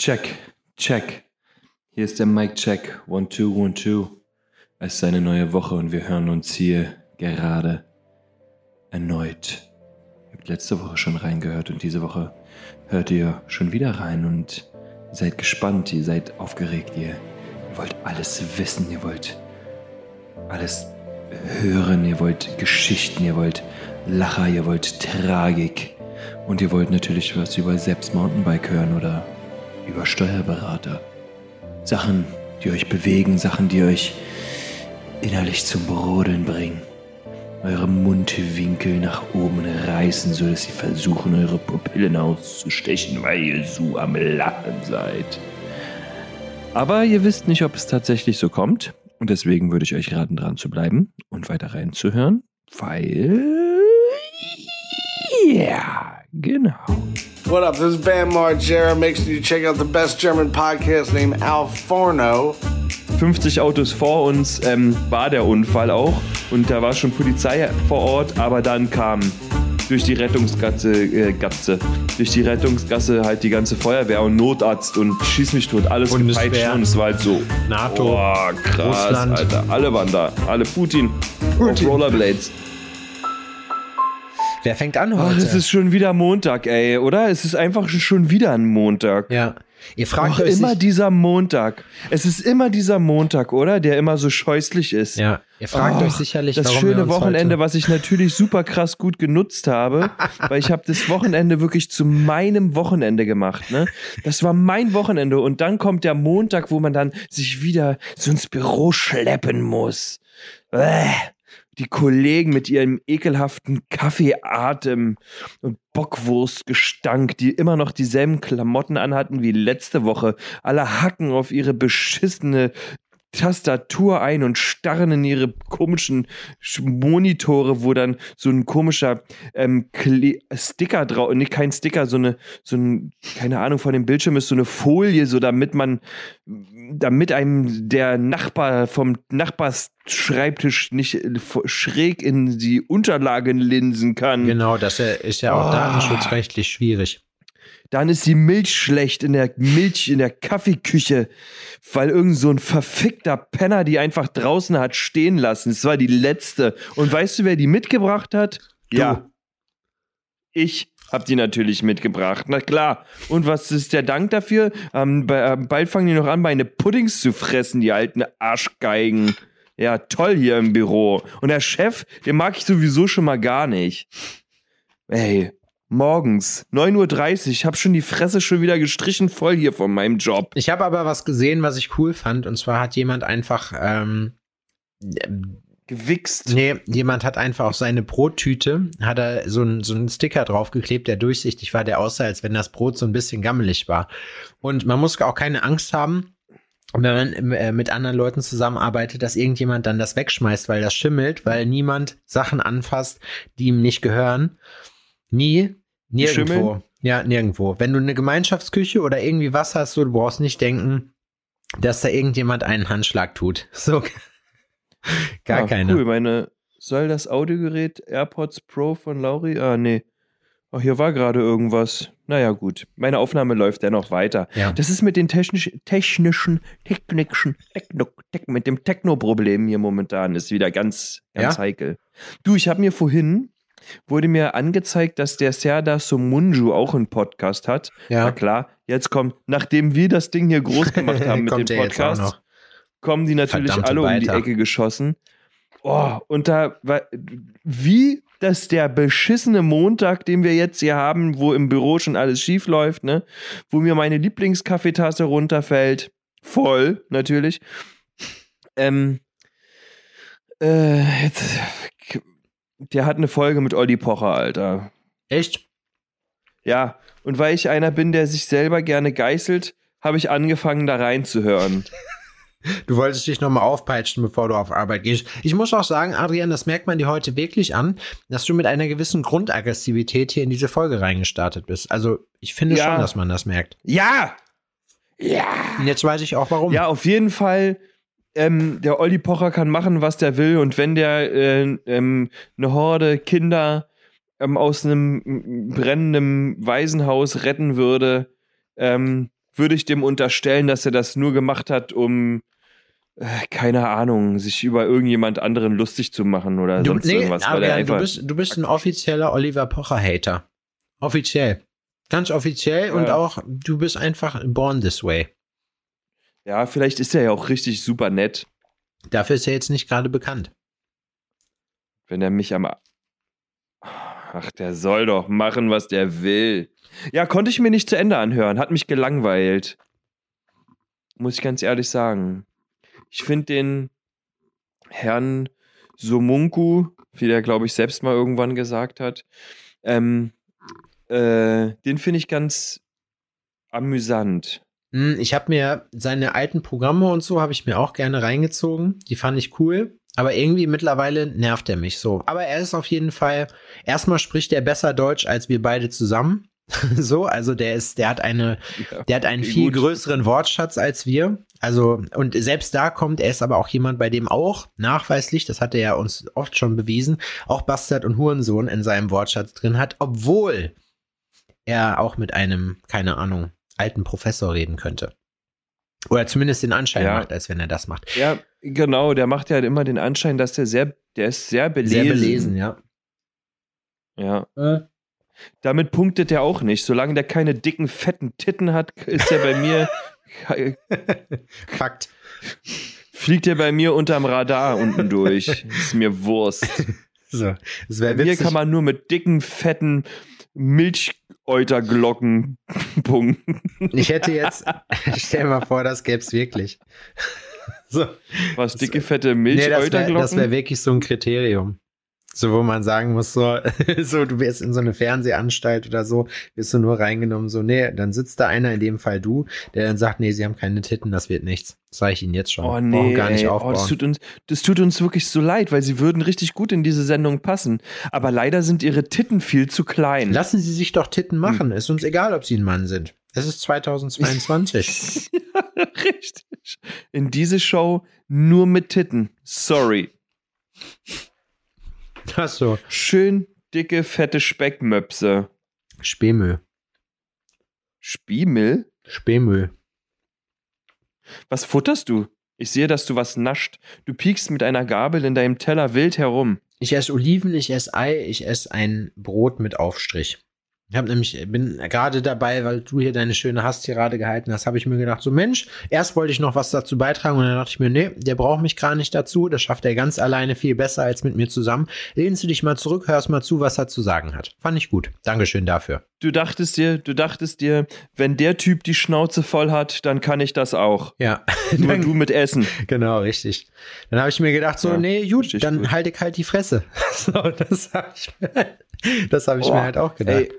Check, check. Hier ist der Mic Check. One, two, one, two. Es ist eine neue Woche und wir hören uns hier gerade erneut. Ihr habt letzte Woche schon reingehört und diese Woche hört ihr schon wieder rein und seid gespannt, ihr seid aufgeregt, ihr, ihr wollt alles wissen, ihr wollt alles hören, ihr wollt Geschichten, ihr wollt Lacher, ihr wollt Tragik und ihr wollt natürlich was über selbst Mountainbike hören oder über Steuerberater. Sachen, die euch bewegen, Sachen, die euch innerlich zum Brodeln bringen. Eure Mundwinkel nach oben reißen, sodass sie versuchen, eure Pupillen auszustechen, weil ihr so am Lachen seid. Aber ihr wisst nicht, ob es tatsächlich so kommt. Und deswegen würde ich euch raten, dran zu bleiben und weiter reinzuhören, weil. Ja, genau. What up? This is Bam Margera. Make sure you check out the best German podcast named Al Forno. 50 Autos vor uns ähm, war der Unfall auch und da war schon Polizei vor Ort, aber dann kam durch die Rettungsgasse, äh, Gatze, durch die Rettungsgasse halt die ganze Feuerwehr und Notarzt und schieß mich tot, alles gepeitscht und es war halt so. NATO, Boah, krass, Russland. Alter. Alle waren da, alle Putin, Auf Rollerblades. Wer fängt an Ach, heute? es ist schon wieder Montag, ey, oder? Es ist einfach schon wieder ein Montag. ja. Ihr fragt Ach, euch immer dieser Montag. Es ist immer dieser Montag, oder? Der immer so scheußlich ist. ja, ihr fragt Ach, euch sicherlich, das warum schöne Wochenende, heute, was ich natürlich super krass gut genutzt habe, weil ich habe das Wochenende wirklich zu meinem Wochenende gemacht. Ne? Das war mein Wochenende und dann kommt der Montag, wo man dann sich wieder so ins Büro schleppen muss. Bäh. Die Kollegen mit ihrem ekelhaften Kaffeeatem und Bockwurstgestank, die immer noch dieselben Klamotten anhatten wie letzte Woche. Alle hacken auf ihre beschissene Tastatur ein und starren in ihre komischen Sch- Monitore, wo dann so ein komischer ähm, Sticker drauf, nee, kein Sticker, so eine, so ein, keine Ahnung, von dem Bildschirm ist so eine Folie, so damit man, damit einem der Nachbar vom Nachbarsschreibtisch nicht äh, schräg in die Unterlagen linsen kann. Genau, das ist ja auch Oh. datenschutzrechtlich schwierig. Dann ist die Milch schlecht in der Milch in der Kaffeeküche, weil irgend so ein verfickter Penner die einfach draußen hat stehen lassen. Es war die letzte. Und weißt du, wer die mitgebracht hat? Ja. Ich hab die natürlich mitgebracht. Na klar. Und was ist der Dank dafür? Ähm, ähm, bald fangen die noch an, meine Puddings zu fressen, die alten Arschgeigen. Ja, toll hier im Büro. Und der Chef, den mag ich sowieso schon mal gar nicht. Ey, morgens, 9.30 Uhr, ich hab schon die Fresse schon wieder gestrichen voll hier von meinem Job. Ich habe aber was gesehen, was ich cool fand, und zwar hat jemand einfach, ähm, Gewichst. nee, jemand hat einfach auf seine Brottüte, hat er so einen so einen Sticker draufgeklebt, der durchsichtig war, der aussah, als wenn das Brot so ein bisschen gammelig war. Und man muss auch keine Angst haben, wenn man äh, mit anderen Leuten zusammenarbeitet, dass irgendjemand dann das wegschmeißt, weil das schimmelt, weil niemand Sachen anfasst, die ihm nicht gehören. Nie, nirgendwo. schimmeln? Ja, nirgendwo. Wenn du eine Gemeinschaftsküche oder irgendwie was hast, so, du brauchst nicht denken, dass da irgendjemand einen Handschlag tut. So. Gar Ah, keine. Cool, meine, soll das Audiogerät AirPods Pro von Lauri? Ah, nee. Ach, hier war gerade irgendwas. Naja, gut. Meine Aufnahme läuft dennoch weiter. Ja. Das ist mit den technisch, technischen, technischen, Techno, Tech, mit dem Techno-Problem hier momentan ist wieder ganz, ganz Ja? heikel. Du, ich habe mir vorhin, wurde mir angezeigt, dass der Serdar Somunju auch einen Podcast hat. Na Ja. klar, jetzt kommt, nachdem wir das Ding hier groß gemacht haben mit dem Podcast, noch. Kommen die natürlich Verdammte alle um die Weiter. Ecke geschossen. Oh, und da war, wie das der beschissene Montag, den wir jetzt hier haben, wo im Büro schon alles schief läuft, ne? Wo mir meine Lieblingskaffeetasse runterfällt. Voll, natürlich. Ähm, äh, jetzt, der hat eine Folge mit Olli Pocher, Alter. Echt? Ja, und weil ich einer bin, der sich selber gerne geißelt, habe ich angefangen, da reinzuhören. Du wolltest dich nochmal aufpeitschen, bevor du auf Arbeit gehst. Ich muss auch sagen, Adrian, das merkt man dir heute wirklich an, dass du mit einer gewissen Grundaggressivität hier in diese Folge reingestartet bist. Also, ich finde Ja. schon, dass man das merkt. Ja! Ja! Und jetzt weiß ich auch warum. Ja, auf jeden Fall. Ähm, der Olli Pocher kann machen, was der will. Und wenn der äh, ähm, eine Horde Kinder ähm, aus einem brennenden Waisenhaus retten würde, ähm, würde ich dem unterstellen, dass er das nur gemacht hat, um äh, keine Ahnung, sich über irgendjemand anderen lustig zu machen oder Du, sonst nee, irgendwas. er Adrian, einfach, du, bist, du bist ein offizieller Oliver Pocher-Hater. Offiziell. Ganz offiziell und Ja. auch, du bist einfach born this way. ja, vielleicht ist er ja auch richtig super nett, Dafür ist er jetzt nicht gerade bekannt. wenn er mich am. Ach, der soll doch machen, was der will. Ja, konnte ich mir nicht zu Ende anhören, hat mich gelangweilt. Muss ich ganz ehrlich sagen. Ich finde den Herrn Somunku, wie der, glaube ich, selbst mal irgendwann gesagt hat, ähm, äh, den finde ich ganz amüsant. Hm, Ich habe mir seine alten Programme und so habe ich mir auch gerne reingezogen. Die fand ich cool. Aber irgendwie mittlerweile nervt er mich so. Aber er ist auf jeden Fall, erstmal spricht er besser Deutsch als wir beide zusammen. so, also der ist, der hat eine, Ja, der hat einen viel gut. größeren Wortschatz als wir. Also, und selbst da kommt, er ist aber auch jemand, bei dem auch nachweislich, das hat er ja uns oft schon bewiesen, auch Bastard und Hurensohn in seinem Wortschatz drin hat, obwohl er auch mit einem, keine Ahnung, alten Professor reden könnte. Oder zumindest den Anschein Ja. macht, als wenn er das macht. Ja, genau, der macht ja halt immer den Anschein, dass der sehr, der ist sehr belesen. Sehr belesen, ja. Ja. Damit punktet er auch nicht. Solange der keine dicken, fetten Titten hat, ist er bei mir, Fakt. fliegt er bei mir unterm Radar unten durch. Ist mir Wurst. So, das Bei mir kann man nur mit dicken, fetten Milchäuterglocken punkten. ich hätte jetzt, stell mal vor, das gäb's wirklich. so. Was, dicke, fette Nee, das wäre Milchäuterglocken? wär wirklich so ein Kriterium. So, wo man sagen muss, so, so, du wirst in so eine Fernsehanstalt oder so, wirst du nur reingenommen, so, nee, dann sitzt da einer, in dem Fall du, der dann sagt, nee, sie haben keine Titten, das wird nichts. Das sage ich Ihnen jetzt schon. Oh Brauchen nee, gar nicht ey. oh, aufbauen. das, tut uns, das tut uns wirklich so leid, weil sie würden richtig gut in diese Sendung passen. Aber leider sind ihre Titten viel zu klein. Lassen Sie sich doch Titten Hm. machen. Ist uns egal, ob Sie ein Mann sind. Es ist 2022. ja, richtig. In diese Show nur mit Titten. Sorry. Ach so. Schön dicke, fette Speckmöpse. Spähmüll. Spiemel? Spähmüll. Was futterst du? Ich sehe, dass du was nascht. Du piekst mit einer Gabel in deinem Teller wild herum. Ich esse Oliven, ich esse Ei, ich esse ein Brot mit Aufstrich. Ich habe nämlich, bin gerade dabei, weil du hier deine schöne Hasstirade gehalten hast, habe ich mir gedacht, so Mensch, erst wollte ich noch was dazu beitragen und dann dachte ich mir, nee, der braucht mich gar nicht dazu, das schafft er ganz alleine viel besser als mit mir zusammen. Lehnst du dich mal zurück, hörst mal zu, was er zu sagen hat. Fand ich gut. Dankeschön dafür. Du dachtest dir, du dachtest dir, wenn der Typ die Schnauze voll hat, dann kann ich das auch. Ja, Nur du mit Essen. genau, richtig. Dann habe ich mir gedacht, so, Ja, nee, gut, dann gut. halte ich halt die Fresse. so, das habe ich, mir- das hab ich mir halt auch gedacht. Ey,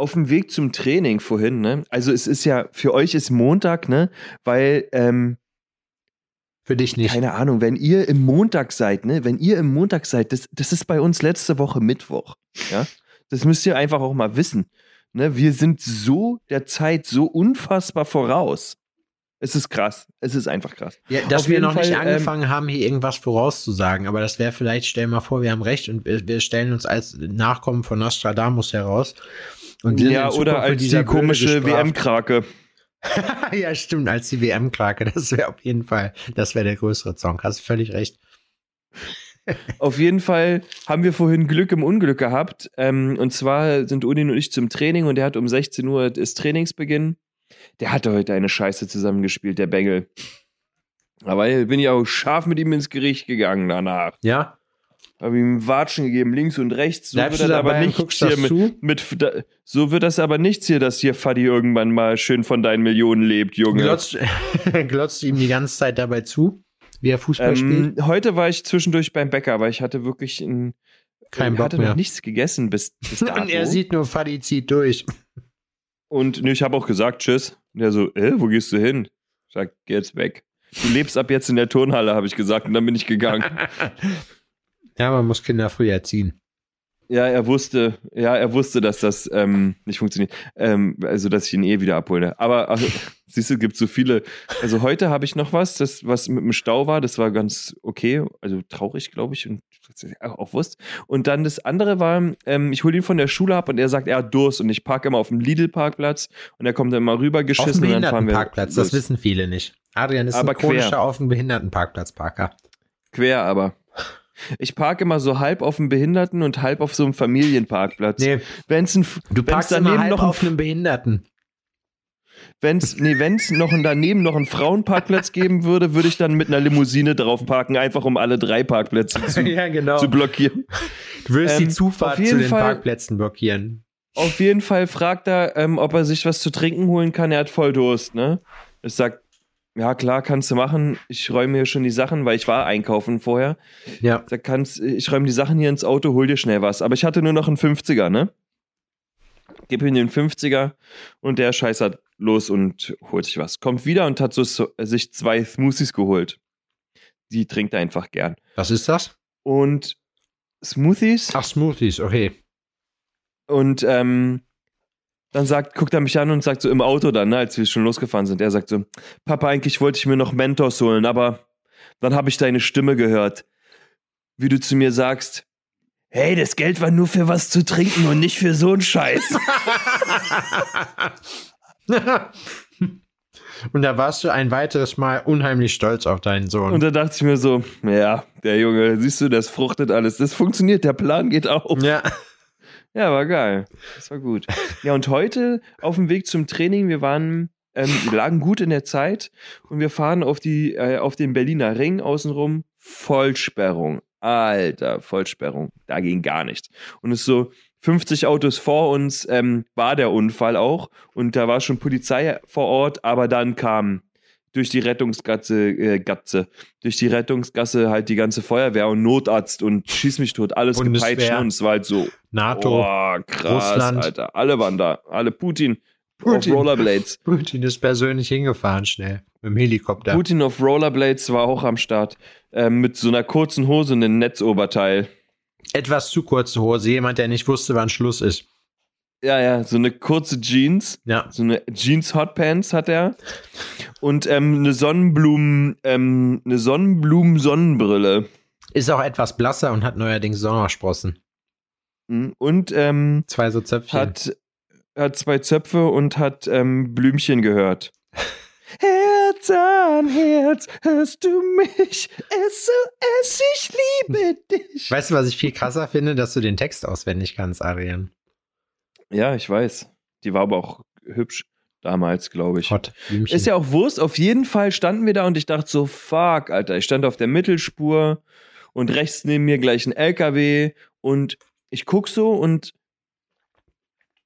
auf dem Weg zum Training vorhin, ne? Also es ist ja, für euch ist Montag, ne? Weil, ähm, Für dich nicht. keine Ahnung, wenn ihr im Montag seid, ne? Wenn ihr im Montag seid, das, das ist bei uns letzte Woche Mittwoch, ja? Das müsst ihr einfach auch mal wissen. Ne? Wir sind so der Zeit so unfassbar voraus. Es ist krass. Es ist einfach krass. Ja, dass wir noch nicht Fall, ähm, angefangen haben, hier irgendwas vorauszusagen, aber das wäre vielleicht, stell mal vor, wir haben recht und wir, wir stellen uns als Nachkommen von Nostradamus heraus. Ja, oder als die komische. WM-Krake. ja, stimmt, als die WM-Krake. Das wäre auf jeden Fall, das wäre der größere Song. Hast du völlig recht. Auf jeden Fall haben wir vorhin Glück im Unglück gehabt. Ähm, und zwar sind Udin und ich zum Training und der hat um 16 Uhr das Trainingsbeginn. Der hatte heute eine Scheiße zusammengespielt, der Bengel. Aber bin ich auch scharf mit ihm ins Gericht gegangen danach. Ja? Habe ihm Watschen gegeben, links und rechts. So Bleibst wird das aber nichts hier mit, mit, da- so wird das aber nichts hier, dass hier Fadi irgendwann mal schön von deinen Millionen lebt, Junge. Glotzt, glotzt ihm die ganze Zeit dabei zu, wie er Fußball spielt? Ähm, heute war ich zwischendurch beim Bäcker, weil ich hatte wirklich ein, Kein ich Bock hatte mehr. noch nichts gegessen bis, bis dato. Und er sieht nur, Fadi zieht durch. Und ne, ich habe auch gesagt, tschüss. Und er so, äh, wo gehst du hin? Ich sag, geh jetzt weg. Du lebst ab jetzt in der Turnhalle, habe ich gesagt, und dann bin ich gegangen. Ja, man muss Kinder früh erziehen. ja, er wusste, ja, er wusste, dass das ähm, nicht funktioniert. Ähm, also, dass ich ihn eh wieder abhole. Aber also, siehst du, gibt so viele. Also heute habe ich noch was, das was mit dem Stau war, das war ganz okay, also traurig, glaube ich, und auch Wurst. Und dann das andere war, ähm, ich hole ihn von der Schule ab und er sagt, er hat Durst und ich parke immer auf dem Lidl-Parkplatz und er kommt dann immer rüber Auf geschissen dem und dann fahren wir Behindertenparkplatz, das wissen viele nicht. Adrian ist Aber ein chronischer quer. auf dem Behindertenparkplatz-Parker. Quer aber. Ich parke immer so halb auf dem Behinderten und halb auf so einem Familienparkplatz. Nee, Wenn's ein, du parkst immer daneben halb noch ein, auf einem Behinderten. wenn's, nee, wenn's noch ein, daneben noch einen Frauenparkplatz geben würde, würde ich dann mit einer Limousine drauf parken, einfach um alle drei Parkplätze zu, ja, genau. zu blockieren. Du würdest Ähm, die Zufahrt zu den Fall- Parkplätzen blockieren. Auf jeden Fall fragt er, ähm, ob er sich was zu trinken holen kann. Er hat voll Durst, ne? Ich sag, ja klar, kannst du machen. Ich räume hier schon die Sachen, weil ich war einkaufen vorher. Ja. Da kannst, ich räume die Sachen hier ins Auto, hol dir schnell was. Aber ich hatte nur noch einen 50er, ne? Gib ihm den 50er und der scheißert los und holt sich was. Kommt wieder und hat so, so sich zwei Smoothies geholt. Die trinkt er einfach gern. Was ist das? Und Smoothies Ach, Smoothies, okay. und ähm, dann sagt, guckt er mich an und sagt so im Auto dann, ne, als wir schon losgefahren sind, er sagt so, Papa, eigentlich wollte ich mir noch Mentos holen, aber dann habe ich deine Stimme gehört, wie du zu mir sagst, hey, das Geld war nur für was zu trinken und nicht für so einen Scheiß. Und da warst du ein weiteres Mal unheimlich stolz auf deinen Sohn. Und da dachte ich mir so, ja, der Junge, siehst du, das fruchtet alles, das funktioniert, der Plan geht auf. ja. Ja, war geil. Das war gut. Ja, und heute auf dem Weg zum Training, wir waren, ähm, wir lagen gut in der Zeit und wir fahren auf die, äh, auf den Berliner Ring außenrum. Vollsperrung. Alter, Vollsperrung. Da ging gar nichts. Und es ist so, 50 Autos vor uns ähm, war der Unfall auch und da war schon Polizei vor Ort, aber dann kam durch die Rettungsgasse, äh, Gatze, durch die Rettungsgasse halt die ganze Feuerwehr und Notarzt und schieß mich tot, alles Bundeswehr. gepeitscht ne? und es war halt so, NATO. Oh, krass, Russland. Alter. Alle waren da. Alle Putin. Putin. Auf Rollerblades. Putin ist persönlich hingefahren, schnell. Mit dem Helikopter. Putin auf Rollerblades war auch am Start. Ähm, mit so einer kurzen Hose und einem Netzoberteil. Etwas zu kurze Hose. Jemand, der nicht wusste, wann Schluss ist. Ja, ja, so eine kurze Jeans. Ja. So eine Jeans Hotpants hat er. Und ähm, eine Sonnenblumen, ähm, eine Sonnenblumen-Sonnenbrille. Ist auch etwas blasser und hat neuerdings Sommersprossen. Mhm. Und ähm, Zwei so Zöpfchen. hat, hat zwei Zöpfe und hat ähm, Blümchen gehört. Herz an Herz, hörst du mich? SOS, ich liebe dich. Weißt du, was ich viel krasser finde, dass du den Text auswendig kannst, Adrian? Ja, ich weiß. Die war aber auch hübsch damals, glaube ich. Hot. Ist ja auch Wurst. Auf jeden Fall standen wir da und ich dachte so, fuck, Alter. Ich stand auf der Mittelspur und rechts neben mir gleich ein LKW und ich guck so und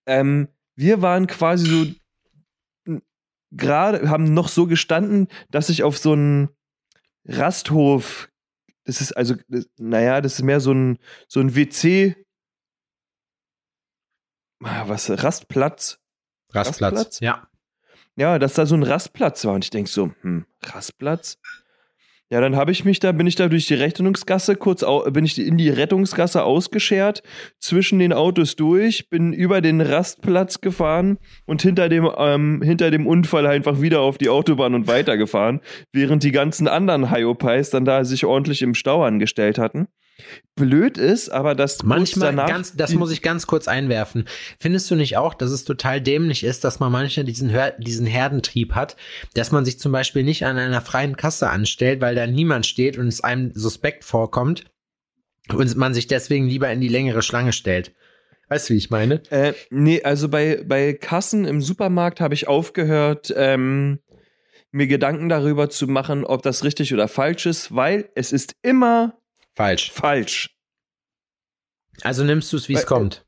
ähm, wir waren quasi so gerade, haben noch so gestanden, dass ich auf so einen Rasthof, das ist also, das, naja, das ist mehr so ein, so ein WC, was, Rastplatz, Rastplatz. Rastplatz? Ja. ja, dass da so ein Rastplatz war. Und ich denk so, hm, Rastplatz? Ja, dann habe ich mich da, bin ich da durch die Rettungsgasse kurz, au, bin ich in die Rettungsgasse ausgeschert, zwischen den Autos durch, bin über den Rastplatz gefahren und hinter dem, ähm, hinter dem Unfall einfach wieder auf die Autobahn und weitergefahren, während die ganzen anderen Hyopies dann da sich ordentlich im Stau angestellt hatten. Blöd ist, aber das Manchmal, danach, ganz, das muss ich ganz kurz einwerfen. Findest du nicht auch, dass es total dämlich ist, dass man manchmal diesen, Hör diesen Herdentrieb hat, dass man sich zum Beispiel nicht an einer freien Kasse anstellt, weil da niemand steht und es einem suspekt vorkommt und man sich deswegen lieber in die längere Schlange stellt? Weißt du, wie ich meine? Äh, nee, also bei, bei Kassen im Supermarkt habe ich aufgehört, ähm, mir Gedanken darüber zu machen, ob das richtig oder falsch ist, weil es ist immer Falsch. falsch. Also nimmst du es, wie es Weil- kommt.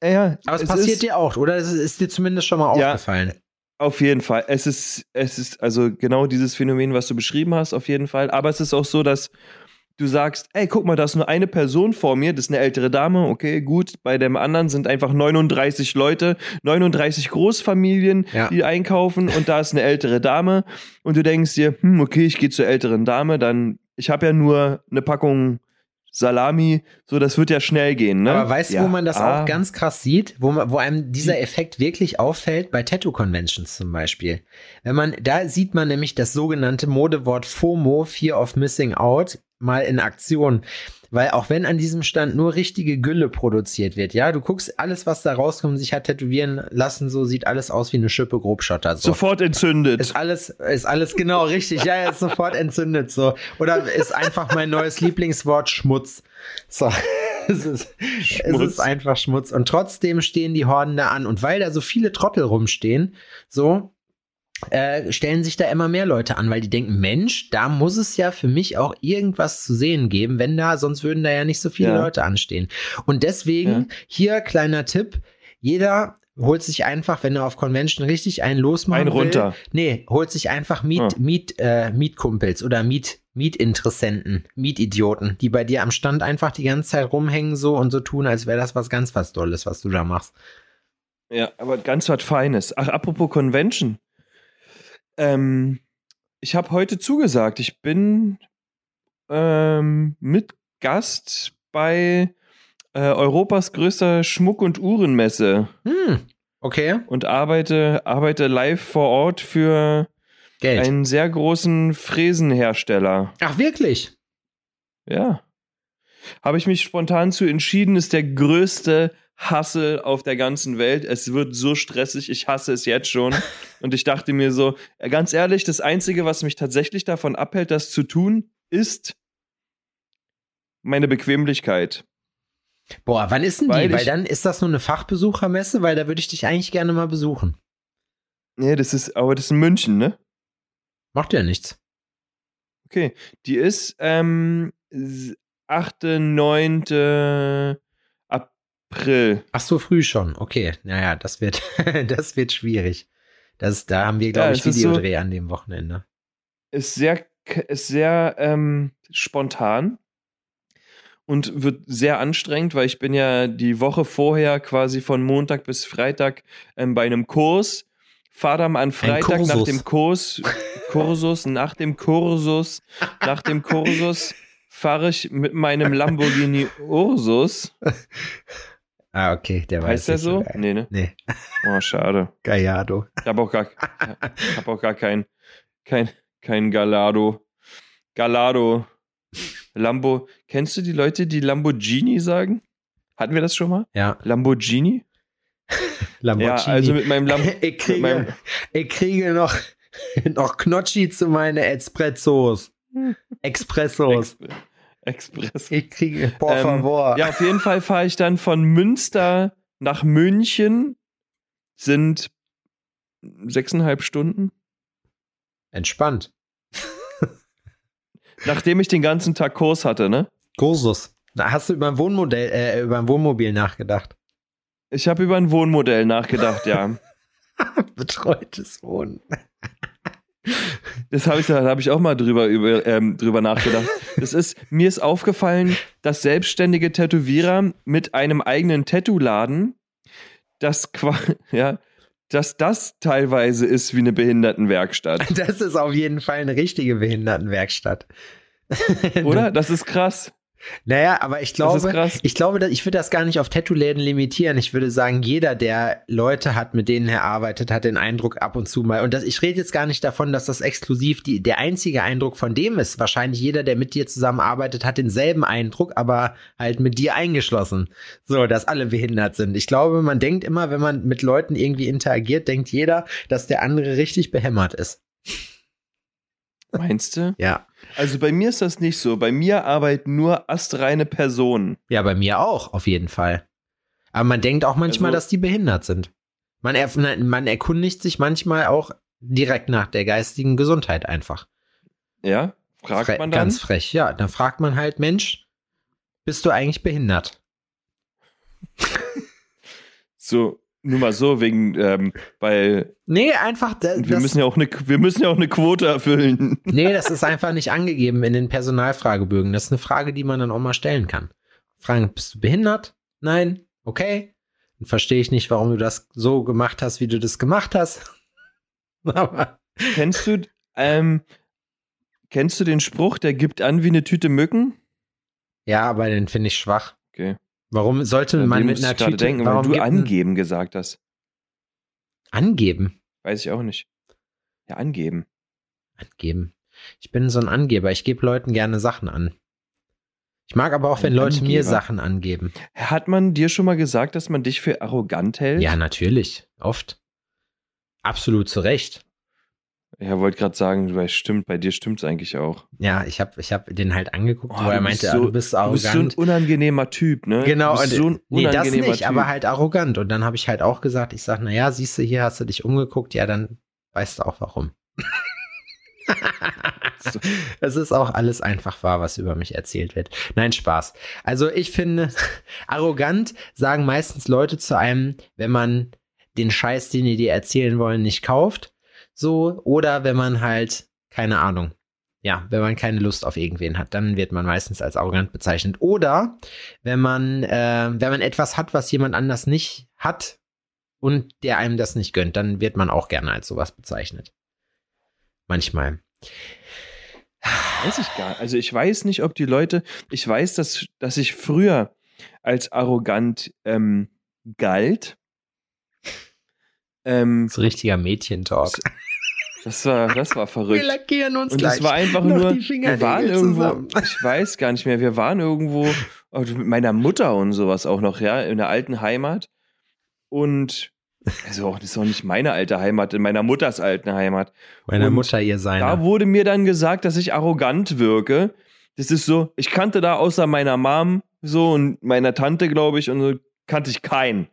Äh, Ja, Aber es, es passiert ist, dir auch, oder? Es ist, ist dir zumindest schon mal Ja. aufgefallen. Auf jeden Fall. Es ist, es ist also genau dieses Phänomen, was du beschrieben hast, auf jeden Fall. Aber es ist auch so, dass du sagst, ey, guck mal, da ist nur eine Person vor mir, das ist eine ältere Dame, okay, gut. Bei dem anderen sind einfach 39 Leute, 39 Großfamilien, Ja. die einkaufen und da ist eine ältere Dame und du denkst dir, hm, okay, ich gehe zur älteren Dame, dann, ich habe ja nur eine Packung Salami, so, das wird ja schnell gehen, ne? Aber weißt du, ja. wo man das ah, auch ganz krass sieht, wo, man, wo einem dieser Effekt wirklich auffällt, bei Tattoo-Conventions zum Beispiel. Wenn man, da sieht man nämlich das sogenannte Modewort FOMO, Fear of Missing Out, mal in Aktion. Weil auch wenn an diesem Stand nur richtige Gülle produziert wird, ja, du guckst alles, was da rauskommt, sich hat tätowieren lassen, so sieht alles aus wie eine Schippe Grobschotter. So. Sofort entzündet. Ist alles, ist alles genau richtig. Ja, ist sofort entzündet so. Oder ist einfach mein neues Lieblingswort Schmutz. So. Es ist, es ist einfach Schmutz. Und trotzdem stehen die Horden da an. Und weil da so viele Trottel rumstehen, so, äh, stellen sich da immer mehr Leute an, weil die denken, Mensch, da muss es ja für mich auch irgendwas zu sehen geben, wenn da, sonst würden da ja nicht so viele Ja. Leute anstehen. Und deswegen, Ja. hier kleiner Tipp, jeder holt sich einfach, wenn er auf Convention richtig einen losmachen Einen will, runter. nee, holt sich einfach Miet, Ah. Miet, äh, Mietkumpels oder Miet, Mietinteressenten, Mietidioten, die bei dir am Stand einfach die ganze Zeit rumhängen so und so tun, als wäre das was ganz was Dolles, was du da machst. Ja, aber ganz was Feines. Ach, apropos Convention. Ähm, ich habe heute zugesagt, ich bin ähm, mit Gast bei äh, Europas größter Schmuck- und Uhrenmesse Hm, okay, und arbeite, arbeite live vor Ort für Geld. einen sehr großen Fräsenhersteller. Ach, wirklich? Ja. Habe ich mich spontan zu entschieden, ist der größte Hassel auf der ganzen Welt. Es wird so stressig, ich hasse es jetzt schon. Und ich dachte mir so, äh, ganz ehrlich, das Einzige, was mich tatsächlich davon abhält, das zu tun, ist meine Bequemlichkeit. Boah, wann ist denn die? Weil Weil ich- dann ist das nur eine Fachbesuchermesse, weil da würde ich dich eigentlich gerne mal besuchen. Nee, das ist, aber das ist in München, ne? Macht ja nichts. Okay. Die ist ähm, s- 8., 9. April. Ach so, früh schon. Okay, naja, das wird, das wird schwierig. Das, da haben wir, glaube Ja, ich, ist so- Videodreh an dem Wochenende. ist sehr, ist sehr ähm, spontan und wird sehr anstrengend, weil ich bin ja die Woche vorher quasi von Montag bis Freitag ähm, bei einem Kurs. Fahre dann am Freitag nach dem Kurs, Kursus, nach dem Kursus, nach dem Kursus fahre ich mit meinem Lamborghini Ursus. Ah, okay, der weiß Heißt der so? geil. Nee, ne? Nee, Oh, schade. Gallardo. Ich habe auch gar, ich hab auch gar kein, kein, kein Gallardo. Gallardo. Lambo. Kennst du die Leute, die Lamborghini sagen? Hatten wir das schon mal? Ja, Lamborghini? Lamborghini. Ja, also mit meinem Lam ich, kriege, meinem- ich kriege noch, noch Knotschi zu meinen Espressos. Expressos. Ex Express. Ich kriege, por Ähm, favor. Ja, auf jeden Fall fahre ich dann von Münster nach München. Sind sechseinhalb Stunden. Entspannt. Nachdem ich den ganzen Tag Kurs hatte, ne? Kursus. Da hast du über ein Wohnmodell, äh, über ein Wohnmobil nachgedacht. Ich habe über ein Wohnmodell nachgedacht, ja. Betreutes Wohnen. Das habe ich, da habe ich auch mal drüber, über, ähm, drüber nachgedacht. Das ist, mir ist aufgefallen, dass selbstständige Tätowierer mit einem eigenen Tattoo-Laden, das, ja, dass das teilweise ist wie eine Behindertenwerkstatt. Das ist auf jeden Fall eine richtige Behindertenwerkstatt. Oder? Das ist krass. Naja, aber ich glaube, ich glaube, ich würde das gar nicht auf Tattoo-Läden limitieren. Ich würde sagen, jeder, der Leute hat, mit denen er arbeitet, hat den Eindruck ab und zu mal. Und das, ich rede jetzt gar nicht davon, dass das exklusiv die, der einzige Eindruck von dem ist. Wahrscheinlich jeder, der mit dir zusammenarbeitet, hat denselben Eindruck, aber halt mit dir eingeschlossen. So, dass alle behindert sind. Ich glaube, man denkt immer, wenn man mit Leuten irgendwie interagiert, denkt jeder, dass der andere richtig behämmert ist. Meinst du? Ja. Also bei mir ist das nicht so. Bei mir arbeiten nur astreine Personen. Ja, bei mir auch, auf jeden Fall. Aber man denkt auch manchmal, Also- dass die behindert sind. Man, erf man erkundigt sich manchmal auch direkt nach der geistigen Gesundheit einfach. Ja? Fragt Fre man dann? Ganz frech, ja. Dann fragt man halt, Mensch, bist du eigentlich behindert? So, nur mal so, wegen, ähm, weil Nee, einfach, da, wir das, müssen ja auch eine, wir müssen ja auch eine Quote erfüllen. nee, das ist einfach nicht angegeben in den Personalfragebögen. Das ist eine Frage, die man dann auch mal stellen kann. Fragen, bist du behindert? Nein? Okay. Dann verstehe ich nicht, warum du das so gemacht hast, wie du das gemacht hast. Aber Kennst du, ähm, kennst du den Spruch, der gibt an wie eine Tüte Mücken? Ja, aber den finde ich schwach. Okay. Warum sollte An man mit einer Tüte denken, weil warum du gibt ein- angeben gesagt hast. angeben? Weiß ich auch nicht. Ja, angeben. Angeben. Ich bin so ein Angeber. Ich gebe Leuten gerne Sachen an. Ich mag aber auch, wenn Ein Leute mir Angeber. Sachen angeben. Hat man dir schon mal gesagt, dass man dich für arrogant hält? Ja, natürlich. Oft. Absolut zu Recht. Ja, wollte gerade sagen, weil stimmt, bei dir stimmt es eigentlich auch. Ja, ich habe ich hab den halt angeguckt, Oh, wo er du meinte, bist ah, so- du bist Du arrogant. bist so ein unangenehmer Typ, ne? Genau, du und, so ein nee, das nicht, typ. aber halt arrogant. Und dann habe ich halt auch gesagt, ich sag, naja, siehst du, hier hast du dich umgeguckt, ja, dann weißt du auch warum. So. Es ist auch alles einfach wahr, was über mich erzählt wird. Nein, Spaß. Also ich finde, arrogant sagen meistens Leute zu einem, wenn man den Scheiß, den die dir erzählen wollen, nicht kauft. So, oder wenn man halt, keine Ahnung, ja, wenn man keine Lust auf irgendwen hat, dann wird man meistens als arrogant bezeichnet. Oder wenn man, äh, wenn man etwas hat, was jemand anders nicht hat und der einem das nicht gönnt, dann wird man auch gerne als sowas bezeichnet. Manchmal. Weiß ich gar Also ich weiß nicht, ob die Leute, ich weiß, dass, dass ich früher als arrogant ähm, galt. Ähm, So richtiger Mädchentalk. Das war, das war verrückt. lackieren uns Und es war einfach noch nur, die wir waren irgendwo, zusammen. ich weiß gar nicht mehr, wir waren irgendwo oh, mit meiner Mutter und sowas auch noch, ja, in der alten Heimat. Und, also auch, das ist auch nicht meine alte Heimat, in meiner Mutters alten Heimat. Meiner Und Mutter ihr Da seiner. wurde mir dann gesagt, dass ich arrogant wirke. Das ist so, ich kannte da außer meiner Mom so und meiner Tante, glaube ich, und so kannte ich keinen.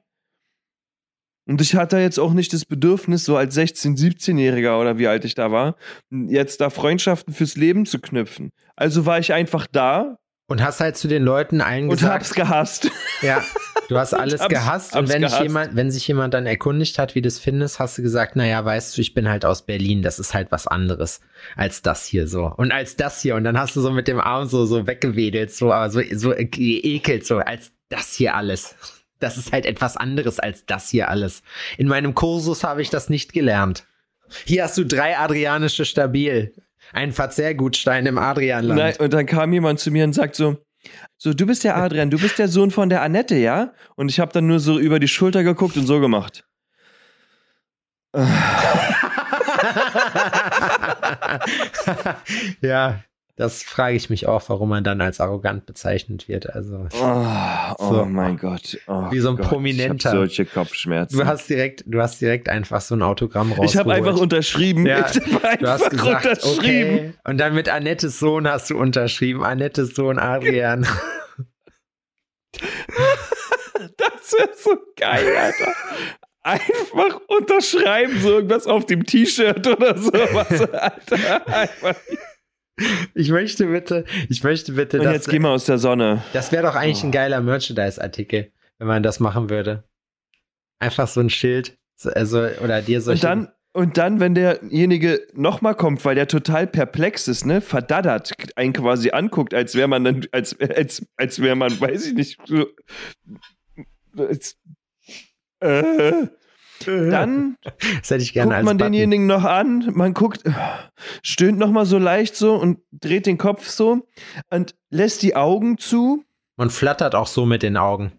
Und ich hatte jetzt auch nicht das Bedürfnis, so als 16-, 17-Jähriger oder wie alt ich da war, jetzt da Freundschaften fürs Leben zu knüpfen. Also war ich einfach da Und hast halt zu den Leuten allen und gesagt, hab's gehasst. ja, du hast alles hab's- gehasst und hab's wenn, dich gehasst. jemand, wenn sich jemand dann erkundigt hat, wie du das findest, hast du gesagt, naja, weißt du, ich bin halt aus Berlin, das ist halt was anderes als das hier so. Und als das hier und dann hast du so mit dem Arm so, so weggewedelt, so, aber so, so geekelt, so als das hier alles. Das ist halt etwas anderes als das hier alles. In meinem Kursus habe ich das nicht gelernt. Hier hast du drei adrianische Stabil. Ein Verzehrgutstein im Adrianland. Nein, und dann kam jemand zu mir und sagt so, so, du bist der Adrian, du bist der Sohn von der Annette, ja? Und ich habe dann nur so über die Schulter geguckt und so gemacht. ja, das frage ich mich auch, warum man dann als arrogant bezeichnet wird. Also, Oh, oh So. mein Gott. Oh Wie so ein Gott, Prominenter. Solche Kopfschmerzen. du hast direkt, du hast direkt einfach so ein Autogramm rausgeholt. ich habe einfach unterschrieben. Ja, ich hab Du hast gesagt, unterschrieben. okay. Und dann mit Annettes Sohn hast du unterschrieben. Annettes Sohn Adrian. Das wäre so geil, Alter. Einfach unterschreiben, so irgendwas auf dem T-Shirt oder sowas, Alter. Einfach. Ich möchte bitte, ich möchte bitte, Und dass, jetzt geh mal aus der Sonne. das wäre doch eigentlich Oh. ein geiler Merchandise-Artikel, wenn man das machen würde. Einfach so ein Schild, so, also, oder dir solche. Und dann, und dann, wenn derjenige nochmal kommt, weil der total perplex ist, ne, verdaddert, einen quasi anguckt, als wäre man dann, als, als, als wäre man, weiß ich nicht, so, als, äh, dann das hätte ich gerne guckt als man Button. denjenigen noch an, man guckt, stöhnt nochmal so leicht so und dreht den Kopf so und lässt die Augen zu. Man flattert auch so mit den Augen.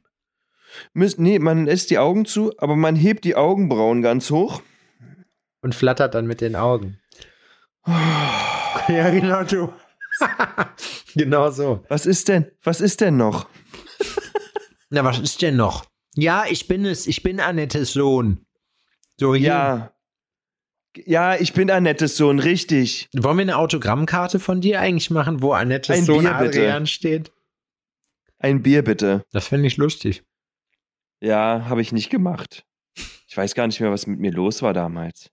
Müsst- Nee, man lässt die Augen zu, aber man hebt die Augenbrauen ganz hoch. Und flattert dann mit den Augen. Ja, genau du. genau so. Was ist denn, was ist denn noch? Na, was ist denn noch? Ja, ich bin es. Ich bin Annettes Sohn. So, hier. Ja. Ja, ich bin Annettes Sohn, richtig. Wollen wir eine Autogrammkarte von dir eigentlich machen, wo Annettes Ein Sohn Bier, bitte. Adrian steht? Ein Bier bitte. Das fände ich lustig. Ja, habe ich nicht gemacht. Ich weiß gar nicht mehr, was mit mir los war damals.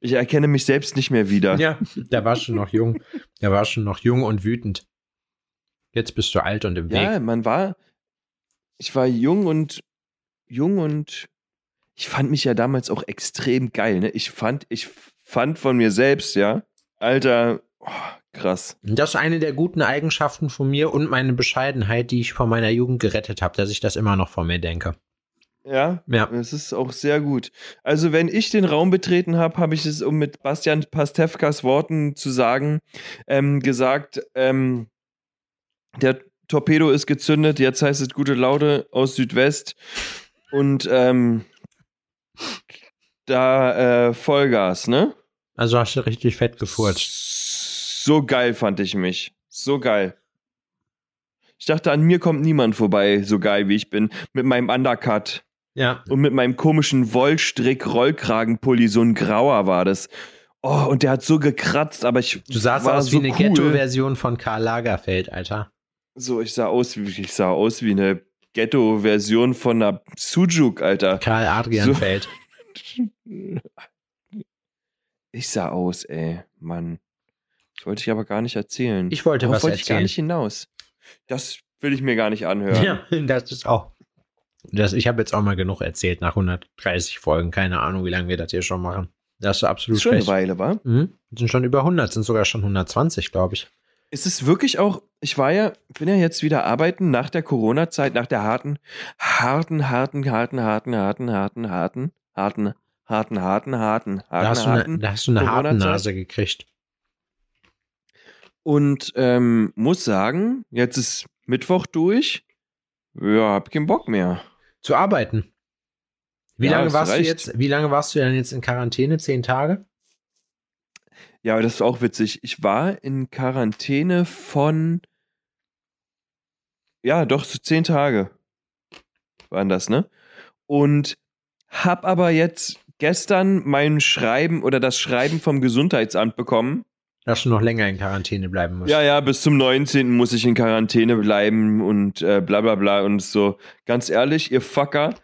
Ich erkenne mich selbst nicht mehr wieder. Ja, der war schon noch jung. Der war schon noch jung und wütend. Jetzt bist du alt und im Ja, Weg. man war, ich war jung und, jung und ich fand mich ja damals auch extrem geil, ne? Ich fand, ich fand von mir selbst, ja, Alter, oh, krass. Das ist eine der guten Eigenschaften von mir und meine Bescheidenheit, die ich von meiner Jugend gerettet habe, dass ich das immer noch von mir denke. Ja, Ja. das ist auch sehr gut. Also, wenn ich den Raum betreten habe, habe ich es, um mit Bastian Pastewkas Worten zu sagen, ähm, gesagt, ähm, der Torpedo ist gezündet, jetzt heißt es gute Laune aus Südwest und ähm, da äh, Vollgas, ne? Also hast du richtig fett gefurzt. So geil fand ich mich. So geil. Ich dachte, an mir kommt niemand vorbei, so geil wie ich bin. Mit meinem Undercut Ja. und mit meinem komischen Wollstrick-Rollkragenpulli. So ein grauer war das. Oh, und der hat so gekratzt, aber ich. Du sahst war aus so wie eine cool. Ghetto-Version von Karl Lagerfeld, Alter. So, ich sah aus wie, ich sah aus wie eine Ghetto-Version von einer Sujuk, Alter. Karl Adrianfeld. Ich sah aus, ey, Mann. Das wollte ich aber gar nicht erzählen. Ich wollte Darauf was wollte ich gar erzählen. nicht hinaus. Das will ich mir gar nicht anhören. Ja, das ist auch. Das, ich habe jetzt auch mal genug erzählt nach 130 Folgen. Keine Ahnung, wie lange wir das hier schon machen. Das ist absolut ist schon eine recht. Weile, war? Mhm. Sind schon über 100, sind sogar schon 120, glaube ich. Ist es wirklich auch, ich war ja, bin ja jetzt wieder arbeiten nach der Corona-Zeit, nach der harten, harten, harten, harten, harten, harten, harten, harten, harten, harten, harten, harten, Da hast harten, du eine, harten. da hast du eine harte. Nase gekriegt. Und ähm, muss sagen, jetzt ist Mittwoch durch. Ja, hab keinen Bock mehr. Zu arbeiten. Wie Ja, lange warst du jetzt, wie lange warst du denn jetzt in Quarantäne? Zehn Tage? Ja, aber das ist auch witzig. Ich war in Quarantäne von, ja, doch, so zehn Tage waren das, ne? Und hab aber jetzt gestern mein Schreiben oder das Schreiben vom Gesundheitsamt bekommen. Dass du noch länger in Quarantäne bleiben musst. Ja, ja, bis zum 19. muss ich in Quarantäne bleiben und äh, bla bla bla und so. Ganz ehrlich, ihr Fucker,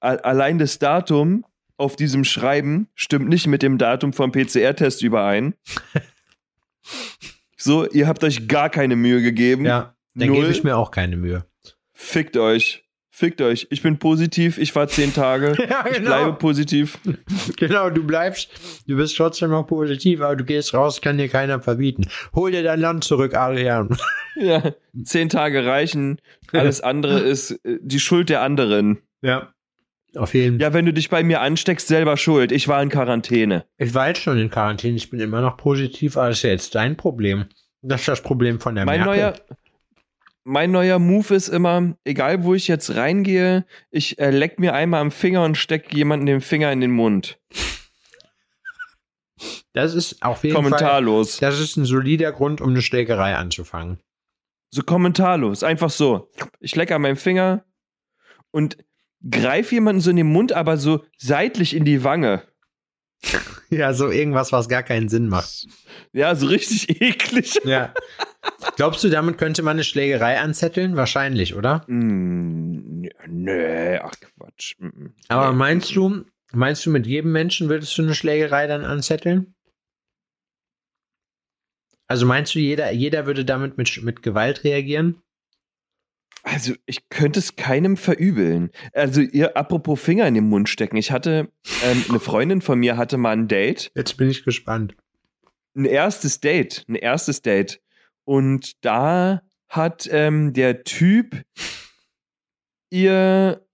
allein das Datum auf diesem Schreiben stimmt nicht mit dem Datum vom PCR-Test überein. so, ihr habt euch gar keine Mühe gegeben. Ja, dann gebe ich mir auch keine Mühe. Fickt euch. Fickt euch. Ich bin positiv, ich war zehn Tage. Ja, Ich genau. bleibe positiv. Genau, du bleibst, du bist trotzdem noch positiv, aber du gehst raus, kann dir keiner verbieten. Hol dir dein Land zurück, Adrian. Ja, zehn Tage reichen. Alles andere ist äh, die Schuld der anderen. Ja. Auf jeden Fall. Ja, wenn du dich bei mir ansteckst, selber schuld. Ich war in Quarantäne. Ich war jetzt schon in Quarantäne, ich bin immer noch positiv, aber das ist ja jetzt dein Problem. Das ist das Problem von der Mein Merkel. neuer, mein neuer Move ist immer, egal wo ich jetzt reingehe, ich äh, leck mir einmal am Finger und steck jemanden den Finger in den Mund. das ist auf jeden Fall, Kommentarlos. das ist ein solider Grund, um eine Schlägerei anzufangen. So kommentarlos. Einfach so. Ich leck an meinem Finger und greif jemanden so in den Mund, aber so seitlich in die Wange. Ja, so irgendwas, was gar keinen Sinn macht. Ja, so richtig eklig. Ja. Glaubst du, damit könnte man eine Schlägerei anzetteln? Wahrscheinlich, oder? Mm, nee, ach Quatsch. Mm, mm. Aber meinst du, meinst du, mit jedem Menschen würdest du eine Schlägerei dann anzetteln? Also meinst du, jeder, jeder würde damit mit, mit Gewalt reagieren? Also, ich könnte es keinem verübeln. Also, ihr, apropos Finger in den Mund stecken. Ich hatte, ähm, eine Freundin von mir hatte mal ein Date. Jetzt bin ich gespannt. Ein erstes Date. Ein erstes Date. Und da hat ähm, der Typ ihr,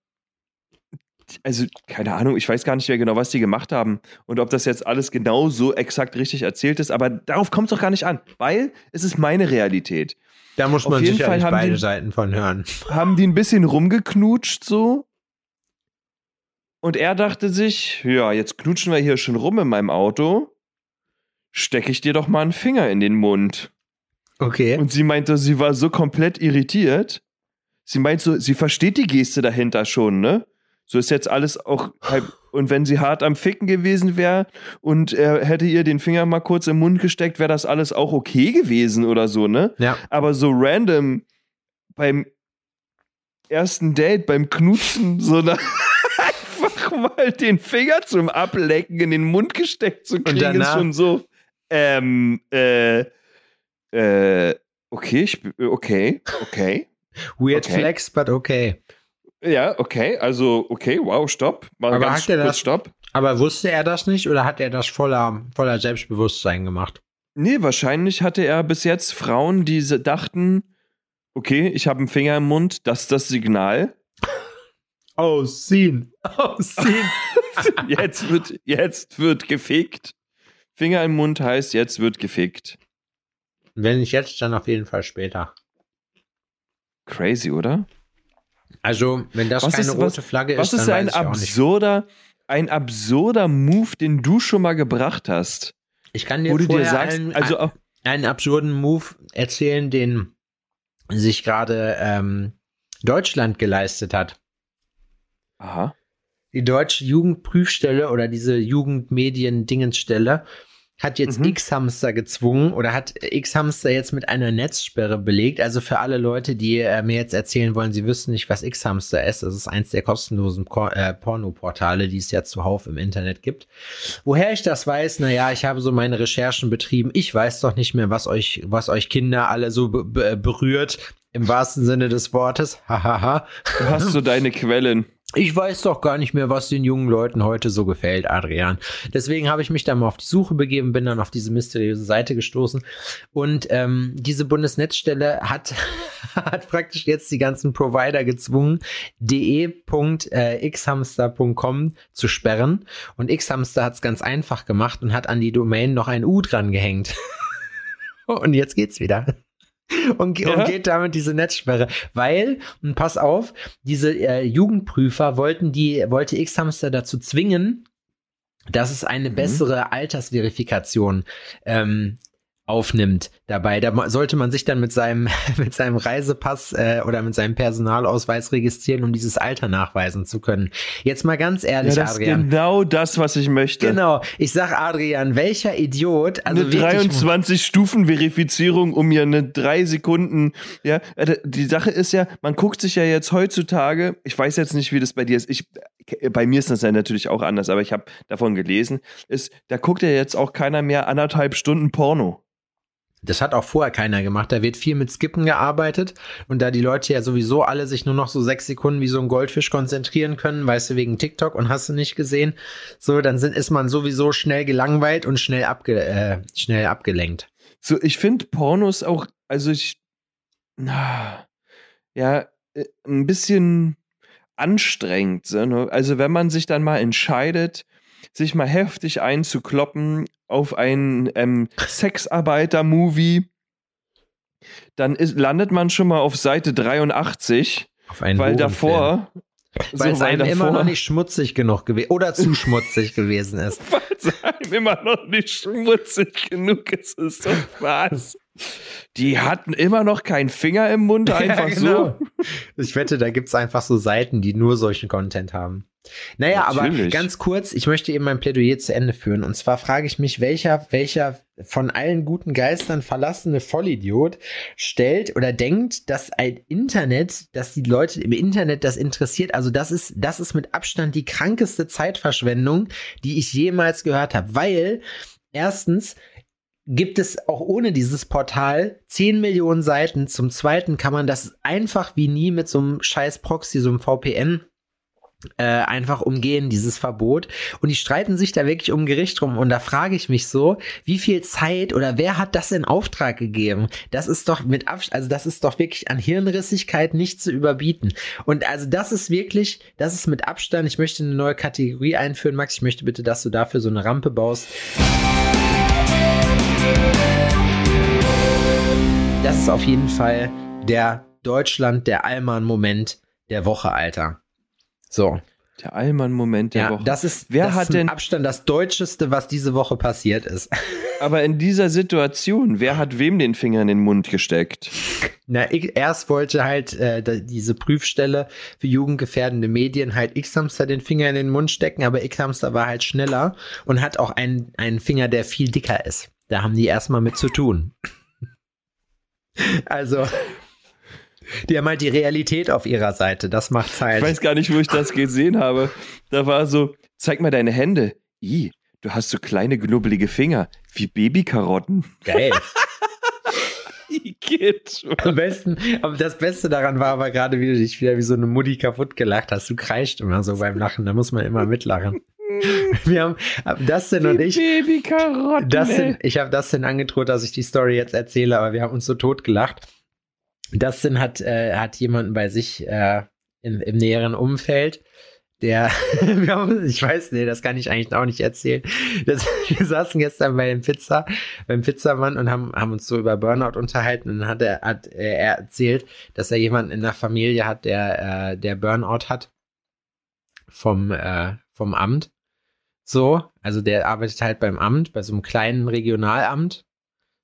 also, keine Ahnung, ich weiß gar nicht mehr genau, was die gemacht haben und ob das jetzt alles genau so exakt richtig erzählt ist, aber darauf kommt es doch gar nicht an, weil es ist meine Realität. Da muss man Fall haben beide die- Seiten von hören. haben die ein bisschen rumgeknutscht so. Und er dachte sich, ja, jetzt knutschen wir hier schon rum in meinem Auto. Stecke ich dir doch mal einen Finger in den Mund. Okay. Und sie meinte, sie war so komplett irritiert. Sie meint so, sie versteht die Geste dahinter schon, ne? So ist jetzt alles auch halb. Und wenn sie hart am Ficken gewesen wäre und er hätte ihr den Finger mal kurz im Mund gesteckt, wäre das alles auch okay gewesen oder so, ne? Ja. aber so random beim ersten Date, beim Knutschen, so na, einfach mal den Finger zum Ablecken in den Mund gesteckt zu kriegen, ist schon so, ähm, äh, äh, okay, ich, okay, okay. Weird Okay. flex, but okay. Ja, okay, also, okay, wow, stopp. Mal Aber ganz hat er kurz das- Stopp. Aber wusste er das nicht oder hat er das voller, voller Selbstbewusstsein gemacht? Nee, wahrscheinlich hatte er bis jetzt Frauen, die dachten, okay, ich habe einen Finger im Mund, das ist das Signal. Oh, scene. Oh, scene. Jetzt wird, jetzt wird gefickt. Finger im Mund heißt, jetzt wird gefickt. Wenn nicht jetzt, dann auf jeden Fall später. Crazy, oder? Also, wenn das Was keine ist- rote was- Flagge ist, Was ist dann ein absurder, ein absurder Move, den du schon mal gebracht hast? Ich kann dir du dir vorher sagst, einen, also auch, einen absurden Move erzählen, den sich gerade ähm, Deutschland geleistet hat. Aha. Die deutsche Jugendprüfstelle oder diese Jugendmedien-Dingensstelle hat jetzt Mhm. X-Hamster gezwungen oder hat X-Hamster jetzt mit einer Netzsperre belegt. Also für alle Leute, die äh, mir jetzt erzählen wollen, sie wüssten nicht, was X-Hamster ist. Das ist eins der kostenlosen Ko äh, Pornoportale, die es ja zuhauf im Internet gibt. Woher ich das weiß, naja, ich habe so meine Recherchen betrieben. Ich weiß doch nicht mehr, was euch, was euch Kinder alle so be be berührt. Im wahrsten Sinne des Wortes. Hahaha. Du hast so deine Quellen. Ich weiß doch gar nicht mehr, was den jungen Leuten heute so gefällt, Adrian. Deswegen habe ich mich dann mal auf die Suche begeben, bin dann auf diese mysteriöse Seite gestoßen. Und ähm, diese Bundesnetzstelle hat, hat praktisch jetzt die ganzen Provider gezwungen, de.xhamster.com zu sperren. Und Xhamster hat es ganz einfach gemacht und hat an die Domain noch ein U dran gehängt. und jetzt geht's wieder und, Ja. und geht damit diese Netzsperre. Weil, und pass auf, diese äh, Jugendprüfer wollten die, wollte X-Hamster dazu zwingen, dass es eine Mhm. bessere Altersverifikation ähm, aufnimmt dabei. Da sollte man sich dann mit seinem, mit seinem Reisepass äh, oder mit seinem Personalausweis registrieren, um dieses Alter nachweisen zu können. Jetzt mal ganz Ja, ehrlich, das ist Adrian. genau das, was ich möchte. Genau, ich sag Adrian, welcher Idiot, also eine wirklich, 23 Stufen Verifizierung um mir eine drei Sekunden ja äh, die Sache ist ja man guckt sich ja jetzt heutzutage ich weiß jetzt nicht wie das bei dir ist ich bei mir ist das ja natürlich auch anders aber ich habe davon gelesen ist da guckt ja jetzt auch keiner mehr anderthalb Stunden Porno Das hat auch vorher keiner gemacht. Da wird viel mit Skippen gearbeitet. Und da die Leute ja sowieso alle sich nur noch so sechs Sekunden wie so ein Goldfisch konzentrieren können, weißt du, wegen TikTok und hast du nicht gesehen, so, dann sind, ist man sowieso schnell gelangweilt und schnell, abge, äh, schnell abgelenkt. so ich finde Pornos auch also ich na, ja äh, ein bisschen anstrengend ne? also wenn man sich dann mal entscheidet sich mal heftig einzukloppen auf ein ähm, Sexarbeiter-Movie, dann ist, landet man schon mal auf Seite 83, Auf einen weil davor, Weil es so, einem immer noch nicht schmutzig genug gewesen oder zu schmutzig gewesen ist. weil es einem immer noch nicht schmutzig genug ist, ist doch was. Die hatten immer noch keinen Finger im Mund, einfach Ja, genau. so. Ich wette, da gibt's einfach so Seiten, die nur solchen Content haben. Naja, aber Natürlich. ganz kurz, ich möchte eben mein Plädoyer zu Ende führen. Und zwar frage ich mich, welcher, welcher von allen guten Geistern verlassene Vollidiot stellt oder denkt, dass ein Internet, dass die Leute im Internet das interessiert. Also das ist, das ist mit Abstand die krankeste Zeitverschwendung, die ich jemals gehört habe. Weil erstens gibt es auch ohne dieses Portal 10 Millionen Seiten. Zum Zweiten kann man das einfach wie nie mit so einem scheiß Proxy, so einem VPN äh, einfach umgehen, dieses Verbot. Und die streiten sich da wirklich um Gericht rum. Und da frage ich mich so, wie viel Zeit oder wer hat das in Auftrag gegeben? Das ist doch mit Abstand, also das ist doch wirklich an Hirnrissigkeit nicht zu überbieten. Und also das ist wirklich, das ist mit Abstand, ich möchte eine neue Kategorie einführen, Max. Ich möchte bitte, dass du dafür so eine Rampe baust. Das ist auf jeden Fall der Deutschland, der Allmann-Moment der Woche, Alter. So. Der Allmann-Moment der Ja, Woche. das ist, Wer das hat ist denn- Abstand das Deutscheste, was diese Woche passiert ist. Aber in dieser Situation, wer hat wem den Finger in den Mund gesteckt? Na, ich, erst wollte halt äh, diese Prüfstelle für jugendgefährdende Medien halt X-Hamster den Finger in den Mund stecken, aber X-Hamster war halt schneller und hat auch einen, einen Finger, der viel dicker ist. Da haben die erstmal mit zu tun. Also, die haben halt die Realität auf ihrer Seite. Das macht's halt. Ich weiß gar nicht, wo ich das gesehen habe. Da war so, zeig mal deine Hände. I, du hast so kleine, knubbelige Finger, wie Babykarotten. Geil. Kind. Am besten, aber das Beste daran war aber gerade, wie du dich wieder wie so eine Mutti kaputt gelacht hast. Du kreischt immer so beim Lachen, da muss man immer mitlachen. Wir haben Dustin und ich, Babykarotten. Dustin, ich habe Dustin angedroht, dass ich die Story jetzt erzähle, aber wir haben uns so tot gelacht. Dustin hat, äh, hat jemanden bei sich äh, im, im näheren Umfeld, der, haben, ich weiß, nee, das kann ich eigentlich auch nicht erzählen. Das, wir saßen gestern bei dem Pizza, beim Pizzamann und haben, haben uns so über Burnout unterhalten und dann hat er, hat äh, er erzählt, dass er jemanden in der Familie hat, der, äh, der Burnout hat vom, äh, vom Amt. So, also der arbeitet halt beim Amt, bei so einem kleinen Regionalamt.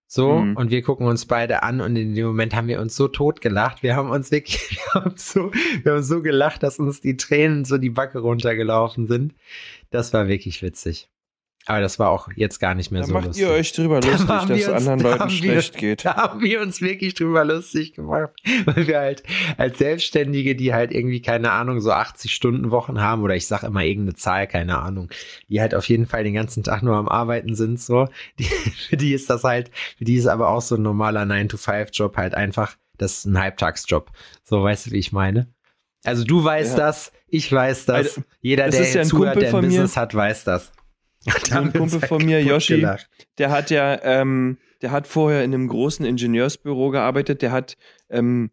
So, Mhm. und wir gucken uns beide an und in dem Moment haben wir uns so tot gelacht. Wir haben uns wirklich, wir haben so, wir haben so gelacht, dass uns die Tränen so die Backe runtergelaufen sind. Das war wirklich witzig. Aber das war auch jetzt gar nicht mehr Da so macht lustig. ihr euch drüber lustig, haben dass es anderen da Leuten haben wir- schlecht geht. Da haben wir uns wirklich drüber lustig gemacht, weil wir halt als Selbstständige, die halt irgendwie, keine Ahnung, so 80 Stunden Wochen haben oder ich sag immer irgendeine Zahl, keine Ahnung, die halt auf jeden Fall den ganzen Tag nur am Arbeiten sind, so, die, für die ist das halt, für die ist aber auch so ein normaler 9-to-5-Job halt einfach, das ist ein Halbtagsjob. So, weißt du, wie ich meine? Also du weißt Ja. das, ich weiß das, Also, jeder, der ja zuhört, der ein von mir. Business hat, weiß das. So ein Kumpel von mir, Yoshi, der hat ja, ähm, der hat vorher in einem großen Ingenieursbüro gearbeitet, der hat, ähm,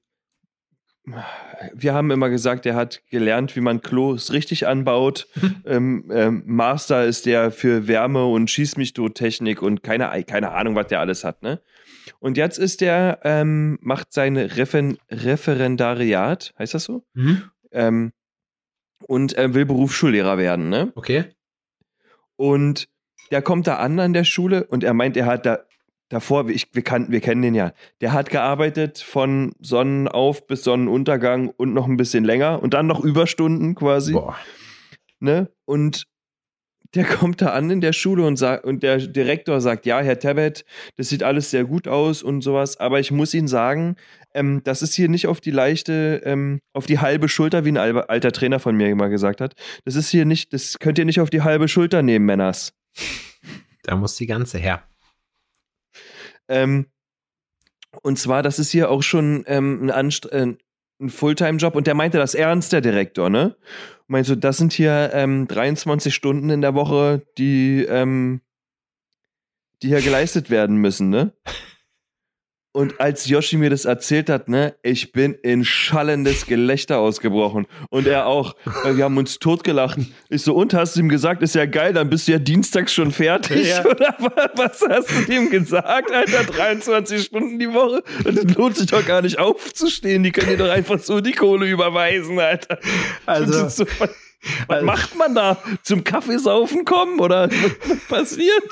wir haben immer gesagt, der hat gelernt, wie man Klos richtig anbaut. ähm, ähm, Master ist der für Wärme und Schieß mich tot Technik und keine, keine Ahnung, was der alles hat, ne? Und jetzt ist der, ähm, macht sein Referen Referendariat, heißt das so? Mhm. Ähm, und äh, will Berufsschullehrer werden, ne? Okay. Und der kommt da an an der Schule und er meint, er hat da davor, ich, wir, kannten, wir kennen den ja, der hat gearbeitet von Sonnenauf bis Sonnenuntergang und noch ein bisschen länger und dann noch Überstunden quasi. Boah. Ne? Und der kommt da an in der Schule und sagt, und der Direktor sagt, ja, Herr Tebbet, das sieht alles sehr gut aus und sowas, aber ich muss Ihnen sagen, ähm, das ist hier nicht auf die leichte, ähm, auf die halbe Schulter, wie ein alter Trainer von mir immer gesagt hat. Das ist hier nicht, das könnt ihr nicht auf die halbe Schulter nehmen, Männers. Da muss die ganze her. Ähm, und zwar, das ist hier auch schon ähm, ein, Anst äh, ein Fulltime-Job und der meinte das ernst, der Direktor, ne? Meinte so, das sind hier ähm, 23 Stunden in der Woche, die, ähm, die hier geleistet werden müssen, ne? Und als Yoshi mir das erzählt hat, ne, ich bin in schallendes Gelächter ausgebrochen. Und er auch, weil wir haben uns totgelacht. Ich so, und hast du ihm gesagt, ist ja geil, dann bist du ja dienstags schon fertig. Ja. Oder wa- was hast du ihm gesagt, Alter? 23 Stunden die Woche? Das lohnt sich doch gar nicht aufzustehen. Die können dir doch einfach so die Kohle überweisen, Alter. Also- so, was was Also- macht man da? Zum Kaffeesaufen kommen? Oder was passiert?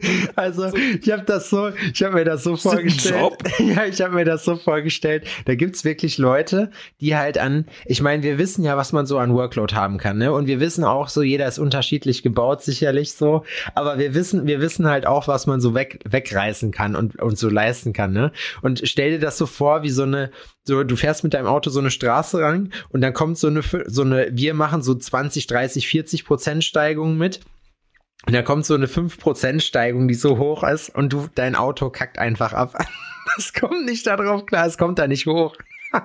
Also, ich habe das so, ich habe mir das so vorgestellt. Ja, ich habe mir das so vorgestellt. Da gibt's wirklich Leute, die halt an, ich meine, wir wissen ja, was man so an Workload haben kann, ne? Und wir wissen auch so, jeder ist unterschiedlich gebaut, sicherlich so. Aber wir wissen, wir wissen halt auch, was man so weg, wegreißen kann und, und so leisten kann, ne? Und stell dir das so vor, wie so eine, so, du fährst mit deinem Auto so eine Straße ran und dann kommt so eine, so eine, wir machen so 20, 30, 40 Prozent Steigung mit. Und da kommt so eine 5% Steigung, die so hoch ist und du, dein Auto kackt einfach ab. Das kommt nicht da drauf klar, es kommt da nicht hoch.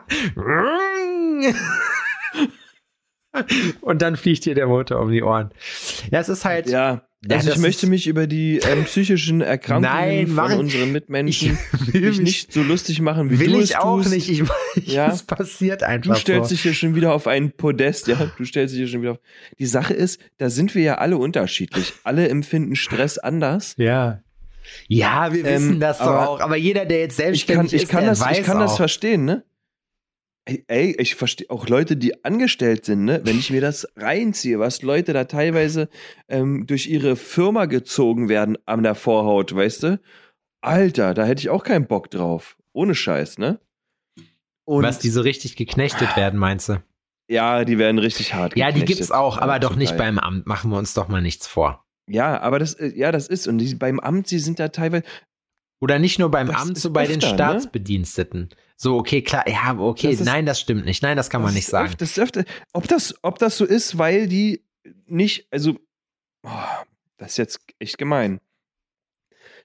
Und dann fliegt dir der Motor um die Ohren. Ja, es ist halt. Ja, Ja, also ich das möchte mich über die ähm, psychischen Erkrankungen Nein, von ich- unseren Mitmenschen Ich will mich nicht so lustig machen, wie will du ich es auch tust. nicht. Ich, ich, Ja. Es passiert Du einfach stellst so. dich hier schon wieder auf ein Podest, ja. Du stellst dich hier schon wieder auf. Die Sache ist, da sind wir ja alle unterschiedlich. Alle empfinden Stress anders. Ja. Ja, wir Ähm, wissen das doch auch. Aber jeder, der jetzt Ich kann, selbstständig ich ist, kann, das, weiß ich kann das auch. verstehen, ne? Ey, ey, ich verstehe auch Leute, die angestellt sind, ne? Wenn ich mir das reinziehe, was Leute da teilweise ähm, durch ihre Firma gezogen werden an der Vorhaut, weißt du? Alter, da hätte ich auch keinen Bock drauf. Ohne Scheiß, ne? Und Was die so richtig geknechtet werden, meinst du? ja, die werden richtig hart. Ja, die geknechtet. gibt's auch, Ja, aber doch nicht Teil. beim Amt. Machen wir uns doch mal nichts vor. Ja, aber das, äh, ja, das ist. Und die, beim Amt, sie sind da teilweise. Oder nicht nur beim Das Amt, so bei den öfter, ne? So, okay, klar, ja, okay, Das ist- nein, das stimmt nicht. Nein, das kann man das nicht ist sagen. öfter- Das öfter, ob, das, ob das so ist, weil die nicht, also, oh, das ist jetzt echt gemein.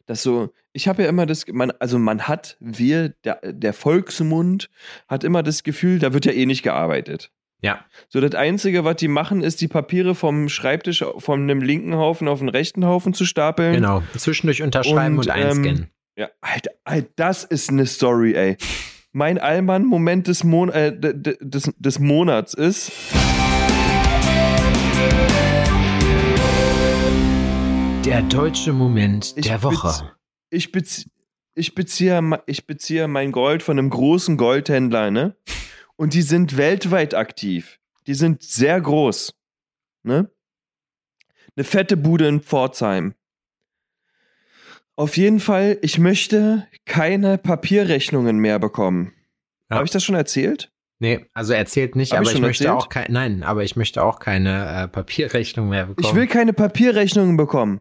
Das so, ich habe ja immer das, man, also man hat, wir, der, der Volksmund hat immer das Gefühl, da wird ja eh nicht gearbeitet. Ja. So, das Einzige, was die machen, ist die Papiere vom Schreibtisch von einem linken Haufen auf den rechten Haufen zu stapeln. Genau. Zwischendurch unterschreiben und, Und, einscannen. ähm, Ja, Alter, Alter, das ist eine Story, ey. Mein Allmann-Moment des, Mon äh, des, des Monats ist. Der deutsche Moment Ich der Woche. bez- Ich, bezie ich, beziehe, ich beziehe mein Gold von einem großen Goldhändler, ne? Und die sind weltweit aktiv. Die sind sehr groß. Ne? Eine fette Bude in Pforzheim. Auf jeden Fall, ich möchte keine Papierrechnungen mehr bekommen. Ja. Habe ich das schon erzählt? Nee, also erzählt nicht, Hab aber ich ich, möchte erzählt? auch kein, nein, aber ich möchte auch keine äh, Papierrechnung mehr bekommen. Ich will keine Papierrechnungen bekommen.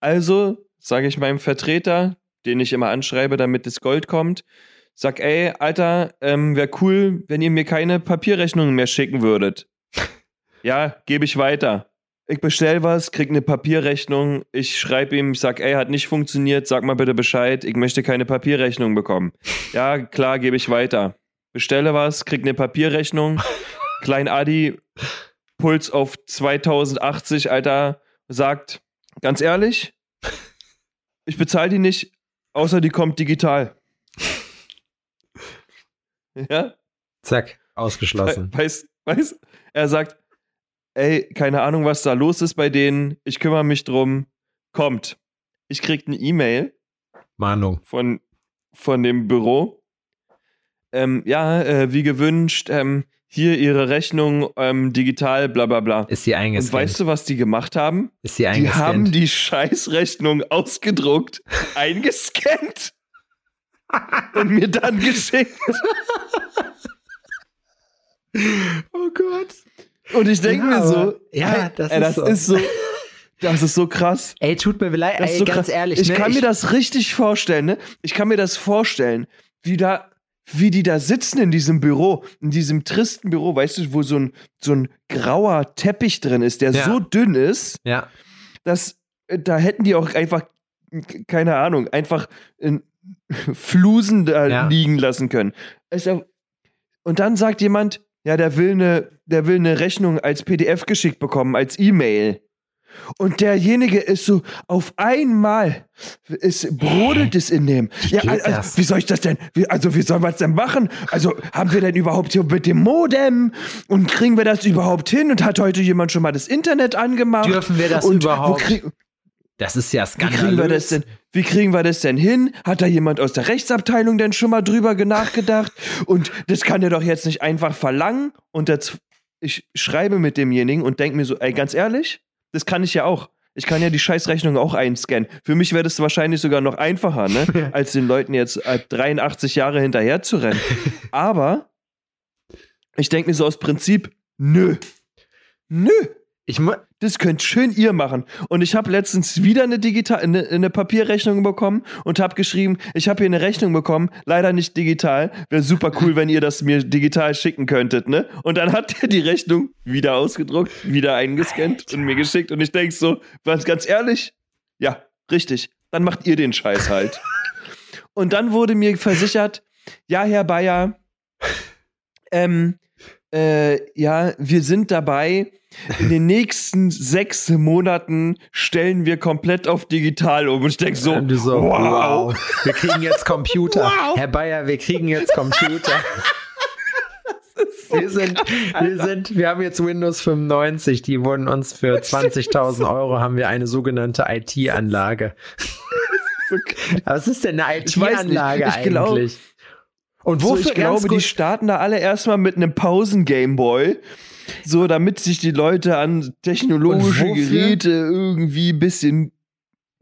Also sage ich meinem Vertreter, den ich immer anschreibe, damit das Gold kommt, sag, ey, Alter, ähm, wäre cool, wenn ihr mir keine Papierrechnungen mehr schicken würdet. ja, gebe ich weiter. Ich bestell was, krieg eine Papierrechnung, ich schreibe ihm, ich sag, ey, hat nicht funktioniert, sag mal bitte Bescheid, ich möchte keine Papierrechnung bekommen. Ja, klar, gebe ich weiter. Bestelle was, krieg eine Papierrechnung. Klein Adi, Puls auf 2080, Alter, sagt, ganz ehrlich, ich bezahle die nicht, außer die kommt digital. Ja? Zack, ausgeschlossen. Weiß, weiß, er sagt, ey, keine Ahnung, was da los ist bei denen, ich kümmere mich drum, kommt. Ich krieg eine E-Mail Mahnung. von, von dem Büro. Ähm, ja, äh, wie gewünscht, ähm, hier ihre Rechnung ähm, digital, bla bla bla. Ist sie Und eingescannt? weißt du, was die gemacht haben? ist sie Die eingescannt? haben die Scheißrechnung ausgedruckt, eingescannt und mir dann geschickt. oh Gott. Und ich denke Ja, mir so, ja, das ey, ist das so. ist so, das ist so krass. Ey, tut mir leid, ey, so ganz krass. ehrlich. ich ne, kann mir das richtig vorstellen, ne? Ich kann mir das vorstellen, wie da, wie die da sitzen in diesem Büro, in diesem tristen Büro, weißt du, wo so ein, so ein grauer Teppich drin ist, der Ja. so dünn ist, Ja, dass äh, da hätten die auch einfach, keine Ahnung, einfach in Flusen da Ja. liegen lassen können. Und dann sagt jemand, ja, der will eine, der will eine Rechnung als PDF geschickt bekommen, als E-Mail. Und derjenige ist so auf einmal, es brodelt es in dem. Ja, geht also, wie soll ich das denn? Wie, also, wie sollen wir es denn machen? Also, haben wir denn überhaupt hier mit dem Modem? Und kriegen wir das überhaupt hin? Und hat heute jemand schon mal das Internet angemacht? Dürfen wir das und überhaupt? Das ist ja wie skandalös. kriegen wir das denn? Wie kriegen wir das denn hin? Hat da jemand aus der Rechtsabteilung denn schon mal drüber ge- nachgedacht? Und das kann er doch jetzt nicht einfach verlangen. Und das, ich schreibe mit demjenigen und denke mir so, ey, ganz ehrlich, das kann ich ja auch. Ich kann ja die Scheißrechnung auch einscannen. Für mich wäre das wahrscheinlich sogar noch einfacher, ne? als den Leuten jetzt äh, 83 Jahre hinterher zu rennen. Aber ich denke mir so aus Prinzip, nö. Nö. Ich Das könnt schön ihr machen. Und ich habe letztens wieder eine digital eine, eine Papierrechnung bekommen und habe geschrieben, ich habe hier eine Rechnung bekommen, leider nicht digital. Wäre super cool, wenn ihr das mir digital schicken könntet, ne? Und dann hat er die Rechnung wieder ausgedruckt, wieder eingescannt und mir geschickt. Und ich denk so, ganz ehrlich, ja, richtig. Dann macht ihr den Scheiß halt. und dann wurde mir versichert, ja, Herr Bayer, ähm, äh, ja, wir sind dabei. In den nächsten sechs Monaten stellen wir komplett auf digital um. Und ich denke so, so, wow. wow. Wir kriegen jetzt Computer. Wow. Herr Bayer, wir kriegen jetzt Computer. wir, sind, wir sind, wir haben jetzt Windows 95, die wurden uns für 20.000 Euro haben wir eine sogenannte IT-Anlage. Was ist denn eine. IT-Anlage Ich glaub- Und So, wofür ich ganz glaube, die starten da alle erstmal mit einem Pausen-Gameboy. So, damit sich die Leute an technologische? Geräte irgendwie ein bisschen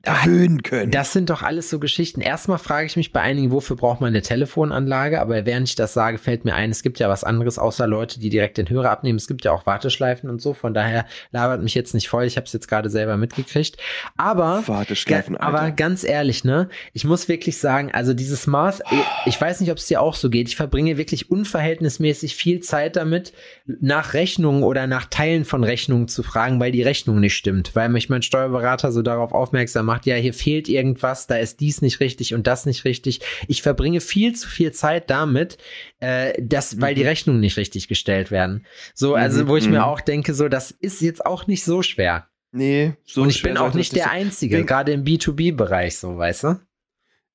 gewöhnen können. Das sind doch alles so Geschichten. Erstmal frage ich mich bei einigen, wofür braucht man eine Telefonanlage? Aber während ich das sage, fällt mir ein, es gibt ja was anderes, außer Leute, die direkt den Hörer abnehmen. Es gibt ja auch Warteschleifen und so. Von daher labert mich jetzt nicht voll. Ich habe es jetzt gerade selber mitgekriegt. Aber Warteschleifen, Ga- Aber Alter. ganz ehrlich, ne? Ich muss wirklich sagen, also dieses Maß, ich weiß nicht, ob es dir auch so geht. Ich verbringe wirklich unverhältnismäßig viel Zeit damit, nach Rechnungen oder nach Teilen von Rechnungen zu fragen, weil die Rechnung nicht stimmt. Weil mich mein Steuerberater so darauf aufmerksam macht, ja, hier fehlt irgendwas, da ist dies nicht richtig und das nicht richtig. Ich verbringe viel zu viel Zeit damit, äh, dass, weil die Rechnungen nicht richtig gestellt werden. So, also Mhm, wo ich mhm. mir auch denke, so, das ist jetzt auch nicht so schwer. Nee, so und ich schwer bin auch nicht der sein. Einzige, Wegen- gerade im B2B-Bereich, so, weißt du?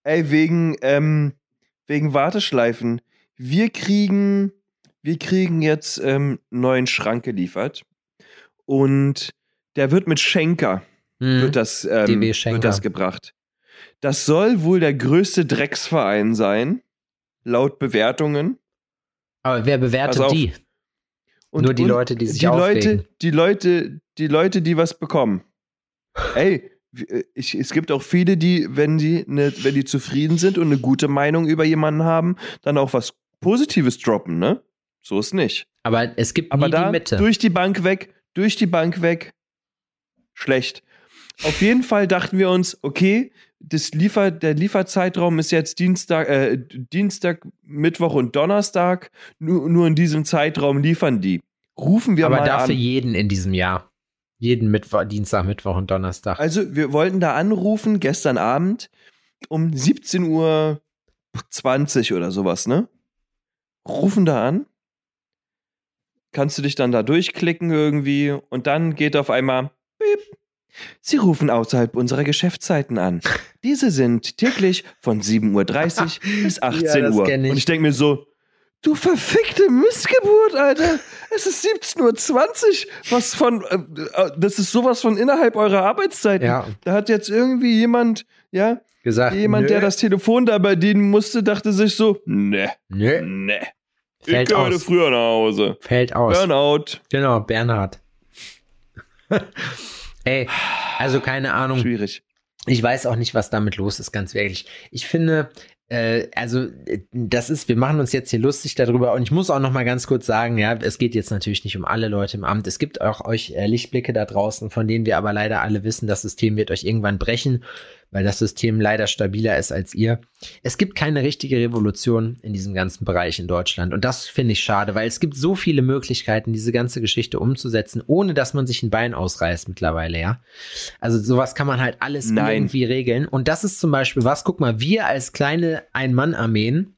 Ey, wegen, ähm, wegen Warteschleifen. Wir kriegen, wir kriegen jetzt ähm, einen neuen Schrank geliefert. Und der wird mit Schenker, Mhm. wird, das, ähm, wird das gebracht. Das soll wohl der größte Drecksverein sein, laut Bewertungen. Aber wer bewertet die? Und, Nur die und Leute, die sich die aufregen. Leute, die Leute, die Leute, die was bekommen. Ey, äh, ich, es gibt auch viele, die, wenn die, ne, wenn die zufrieden sind und eine gute Meinung über jemanden haben, dann auch was Positives droppen, ne? So ist nicht. Aber es gibt Aber da die Mitte. durch die Bank weg, durch die Bank weg, schlecht. Auf jeden Fall dachten wir uns, okay, das Liefer, der Lieferzeitraum ist jetzt Dienstag, äh, Dienstag, Mittwoch und Donnerstag. Nur, nur in diesem Zeitraum liefern die. Rufen wir Aber mal dafür an. jeden in diesem Jahr. Jeden Mittwoch, Dienstag, Mittwoch und Donnerstag. Also, wir wollten da anrufen gestern Abend um 17 Uhr 20 oder sowas, ne? Rufen da an. Kannst du dich dann da durchklicken irgendwie und dann geht auf einmal Piep. Sie rufen außerhalb unserer Geschäftszeiten an. Diese sind täglich von 7.30 Uhr bis 18 das Uhr. ich. Und ich denke mir so, du verfickte Missgeburt, Alter. Es ist 17.20 Uhr. Was von, äh, äh, das ist sowas von innerhalb eurer Arbeitszeiten. Ja. Da hat jetzt irgendwie jemand, ja, Gesagt, jemand, nö, der das Telefon da bedienen musste, dachte sich so, ne, nö, ne. Fällt ich gehe heute früher nach Hause. fällt aus. Burnout. Genau, Bernhard. Ey, also keine Ahnung. Schwierig. Ich weiß auch nicht, was damit los ist, ganz wirklich. Ich finde, äh, also äh, das ist, wir machen uns jetzt hier lustig darüber und ich muss auch noch mal ganz kurz sagen, ja, es geht jetzt natürlich nicht um alle Leute im Amt. Es gibt auch euch äh, Lichtblicke da draußen, von denen wir aber leider alle wissen, das System wird euch irgendwann brechen, weil das System leider stabiler ist als ihr. Es gibt keine richtige Revolution in diesem ganzen Bereich in Deutschland und das finde ich schade, weil es gibt so viele Möglichkeiten, diese ganze Geschichte umzusetzen, ohne dass man sich ein Bein ausreißt mittlerweile, ja. Also sowas kann man halt alles Nein. irgendwie regeln. Und das ist zum Beispiel was, guck mal, wir als kleine Ein-Mann-Armeen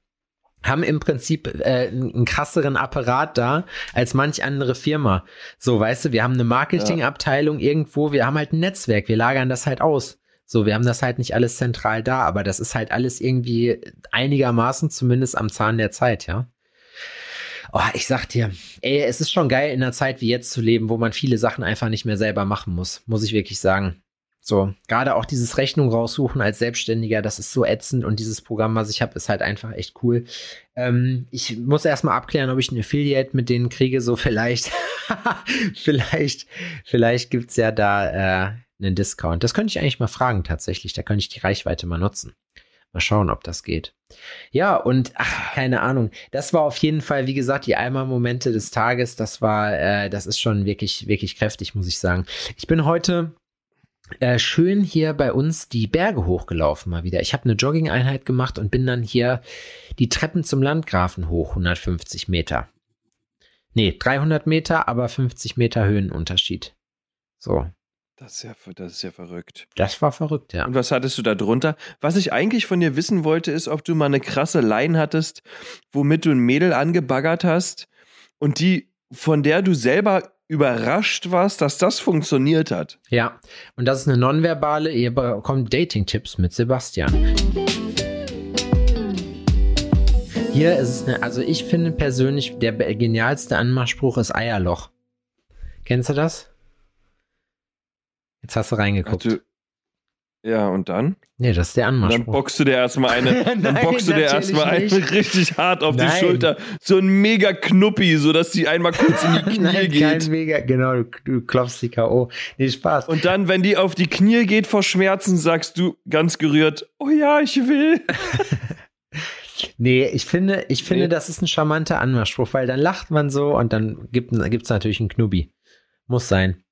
haben im Prinzip äh, einen krasseren Apparat da als manch andere Firma. So, weißt du, wir haben eine Marketingabteilung irgendwo, wir haben halt ein Netzwerk, wir lagern das halt aus. So, wir haben das halt nicht alles zentral da, aber das ist halt alles irgendwie einigermaßen zumindest am Zahn der Zeit, ja. Oh, ich sag dir, ey, es ist schon geil in einer Zeit wie jetzt zu leben, wo man viele Sachen einfach nicht mehr selber machen muss, muss ich wirklich sagen. So, gerade auch dieses Rechnung raussuchen als Selbstständiger, das ist so ätzend und dieses Programm, was ich habe, ist halt einfach echt cool. Ähm, ich muss erstmal abklären, ob ich einen Affiliate mit denen kriege, so vielleicht, vielleicht, vielleicht gibt's ja da äh, einen Discount. Das könnte ich eigentlich mal fragen tatsächlich, da könnte ich die Reichweite mal nutzen. Mal schauen, ob das geht. Ja, und ach, keine Ahnung. Das war auf jeden Fall, wie gesagt, die Eimer-Momente des Tages. Das war, äh, das ist schon wirklich, wirklich kräftig, muss ich sagen. Ich bin heute äh, schön hier bei uns die Berge hochgelaufen mal wieder. Ich habe eine Jogging-Einheit gemacht und bin dann hier die Treppen zum Landgrafen hoch, 150 Meter. Nee, 300 Meter, aber 50 Meter Höhenunterschied. So, Das ist ja, das ist ja verrückt. das war verrückt, ja. Und was hattest du da drunter? Was ich eigentlich von dir wissen wollte, ist, ob du mal eine krasse Line hattest, womit du ein Mädel angebaggert hast und die, von der du selber überrascht warst, dass das funktioniert hat. Ja, und das ist eine nonverbale, ihr bekommt Dating-Tipps mit Sebastian. Hier ist es eine, also ich finde persönlich, der genialste Anmachspruch ist Eierloch. Kennst du das? Jetzt hast du reingeguckt. Du, ja, und dann? nee, das ist der Und dann boxst du dir erstmal eine, dann Nein, boxst du dir erstmal eine richtig hart auf Nein. die Schulter. So ein mega Knuppi, sodass die einmal kurz in die Knie Nein, kein geht. mega, genau, du, du klopfst die K.O. Nee, Spaß. Und dann, wenn die auf die Knie geht vor Schmerzen, sagst du ganz gerührt, oh ja, ich will. Nee, ich finde, ich finde, Nee. das ist ein charmanter Anmachspruch, weil dann lacht man so und dann gibt es natürlich einen Knubbi. Muss sein.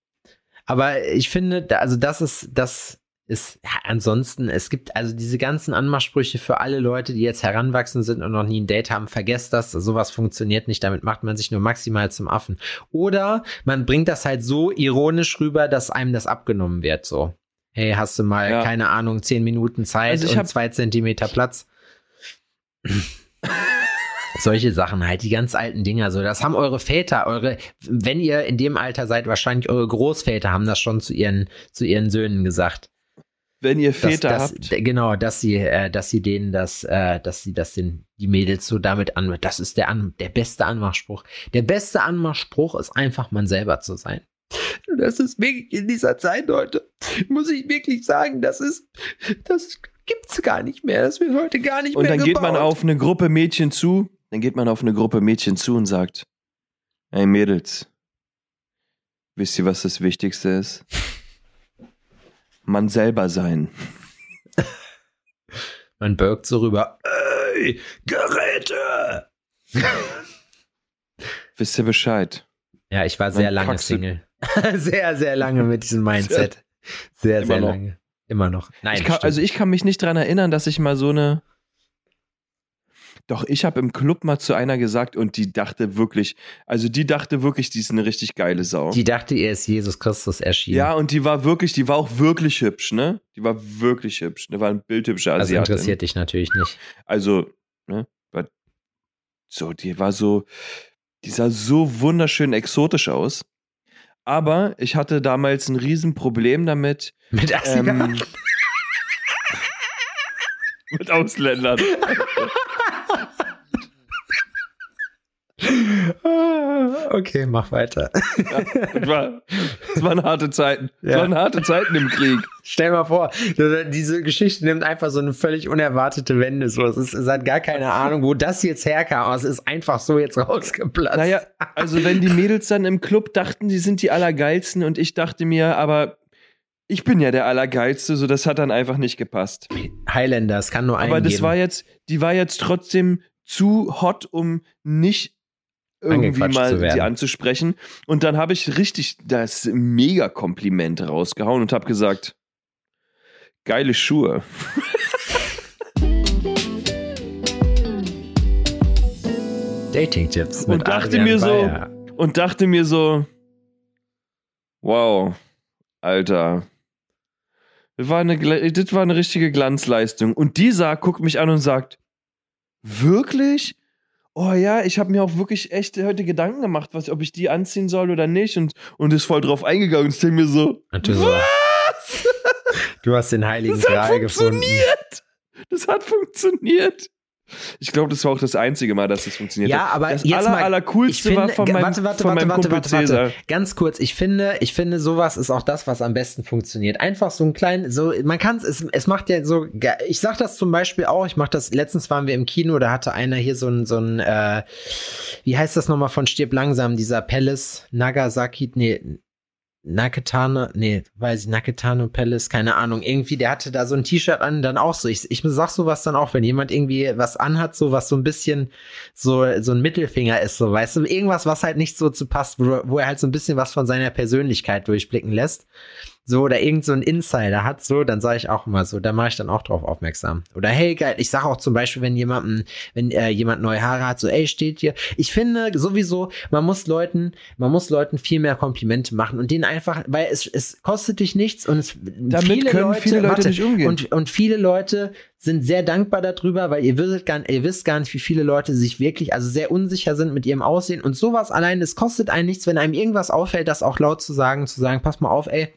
Aber ich finde, also das ist, das ist, ja, ansonsten, es gibt also diese ganzen Anmachsprüche für alle Leute, die jetzt heranwachsen sind und noch nie ein Date haben, vergesst das, sowas funktioniert nicht, damit macht man sich nur maximal zum Affen. Oder man bringt das halt so ironisch rüber, dass einem das abgenommen wird, so. Hey, hast du mal, Ja. keine Ahnung, zehn Minuten Zeit Also ich und zwei Zentimeter Platz? Solche Sachen halt, die ganz alten Dinger so. Das haben eure Väter, eure, wenn ihr in dem Alter seid, wahrscheinlich eure Großväter haben das schon zu ihren, zu ihren Söhnen gesagt. Wenn ihr Dass, Väter dass, habt. d- Genau, dass sie, äh, dass sie denen das, äh, dass sie das den, die Mädels so damit an, das ist der, an, der beste Anmachspruch. Der beste Anmachspruch ist einfach man selber zu sein. Das ist wirklich in dieser Zeit, Leute, muss ich wirklich sagen, das ist, das gibt's gar nicht mehr. Das wird heute gar nicht Und mehr dann geht man gebaut. auf eine Gruppe Mädchen zu, dann geht man auf eine Gruppe Mädchen zu und sagt, hey Mädels, wisst ihr, was das Wichtigste ist? man selber sein. Man birgt so rüber. Ey, Geräte! Wisst ihr Bescheid? Ja, ich war sehr lange Single. sehr, sehr lange mit diesem Mindset. Sehr, sehr noch. lange. Immer noch. Nein, Ich kann, also ich kann mich nicht dran erinnern, dass ich mal so eine. Doch, ich habe im Club mal zu einer gesagt und die dachte wirklich, also die dachte wirklich, die ist eine richtig geile Sau. die dachte, ihr ist Jesus Christus erschienen. ja, und die war wirklich, die war auch wirklich hübsch, ne? Die war wirklich hübsch. Die war ein bildhübscher also Asiatin. interessiert dich natürlich nicht. Also, ne? So, die war so, die sah so wunderschön exotisch aus. Aber ich hatte damals ein Riesenproblem damit, Mit Asiaten. ähm, mit Ausländern. Ah, okay, mach weiter. Das, war, das waren harte Zeiten. Das Ja. waren harte Zeiten im Krieg. Stell mal vor, diese Geschichte nimmt einfach so eine völlig unerwartete Wende. So, es, ist, es hat gar keine Ahnung, wo das jetzt herkam, aber es ist einfach so jetzt rausgeplatzt. Naja, also wenn die Mädels dann im Club dachten, die sind die Allergeilsten und ich dachte mir, aber ich bin ja der Allergeilste, so das hat dann einfach nicht gepasst. Highlander, es kann nur einen Aber das geben. war jetzt, die war jetzt trotzdem zu hot, um nicht irgendwie mal die anzusprechen. Und dann habe ich richtig das Mega-Kompliment rausgehauen und habe gesagt, geile Schuhe. Dating-Tipps. Und mit dachte Adrian mir so, Bayer. Und dachte mir so, wow, Alter. Das war eine, das war eine richtige Glanzleistung. Und dieser guckt mich an und sagt, wirklich? Oh ja, ich habe mir auch wirklich echt heute Gedanken gemacht, was, ob ich die anziehen soll oder nicht. Und, und ist voll drauf eingegangen. Und ich denke mir so, du, so, du hast den heiligen das hat Gral gefunden. funktioniert. Das hat funktioniert. Ich glaube, das war auch das einzige Mal, dass das funktioniert Ja, hat. aber das jetzt aller, mal, allercoolste ich war finde, von meinem, warte, warte, von warte, meinem warte, Kumpel warte, warte. Cäsar. Ganz kurz, ich finde, ich finde, sowas ist auch das, was am besten funktioniert. Einfach so ein kleinen, so, man kann es, es macht ja so, ich sag das zum Beispiel auch, ich mach das, letztens waren wir im Kino, da hatte einer hier so ein, so ein, äh, wie heißt das nochmal von Stirb langsam, dieser Palace, Nagasaki, nee, Nakatano, nee, weiß ich, Nakatano Palace, keine Ahnung, irgendwie, der hatte da so ein T-Shirt an, dann auch so. Ich, ich sag sowas dann auch, wenn jemand irgendwie was anhat, so was so ein bisschen so, so ein Mittelfinger ist, so, weißt du, irgendwas, was halt nicht so zu passt, wo, wo er halt so ein bisschen was von seiner Persönlichkeit durchblicken lässt. So, oder irgend so ein Insider hat, so, dann sage ich auch immer so, da mache ich dann auch drauf aufmerksam. Oder hey, geil, ich sage auch zum Beispiel, wenn jemanden, wenn äh, jemand neue Haare hat, so, ey, steht hier. Ich finde sowieso, man muss Leuten, man muss Leuten viel mehr Komplimente machen und denen einfach, weil es, es kostet dich nichts und es Damit können viele Leute nicht umgehen. Und, und viele Leute sind sehr dankbar darüber, weil ihr wisst, gar, ihr wisst gar nicht, wie viele Leute sich wirklich, also sehr unsicher sind mit ihrem Aussehen und sowas allein, es kostet einen nichts, wenn einem irgendwas auffällt, das auch laut zu sagen, zu sagen, pass mal auf, ey,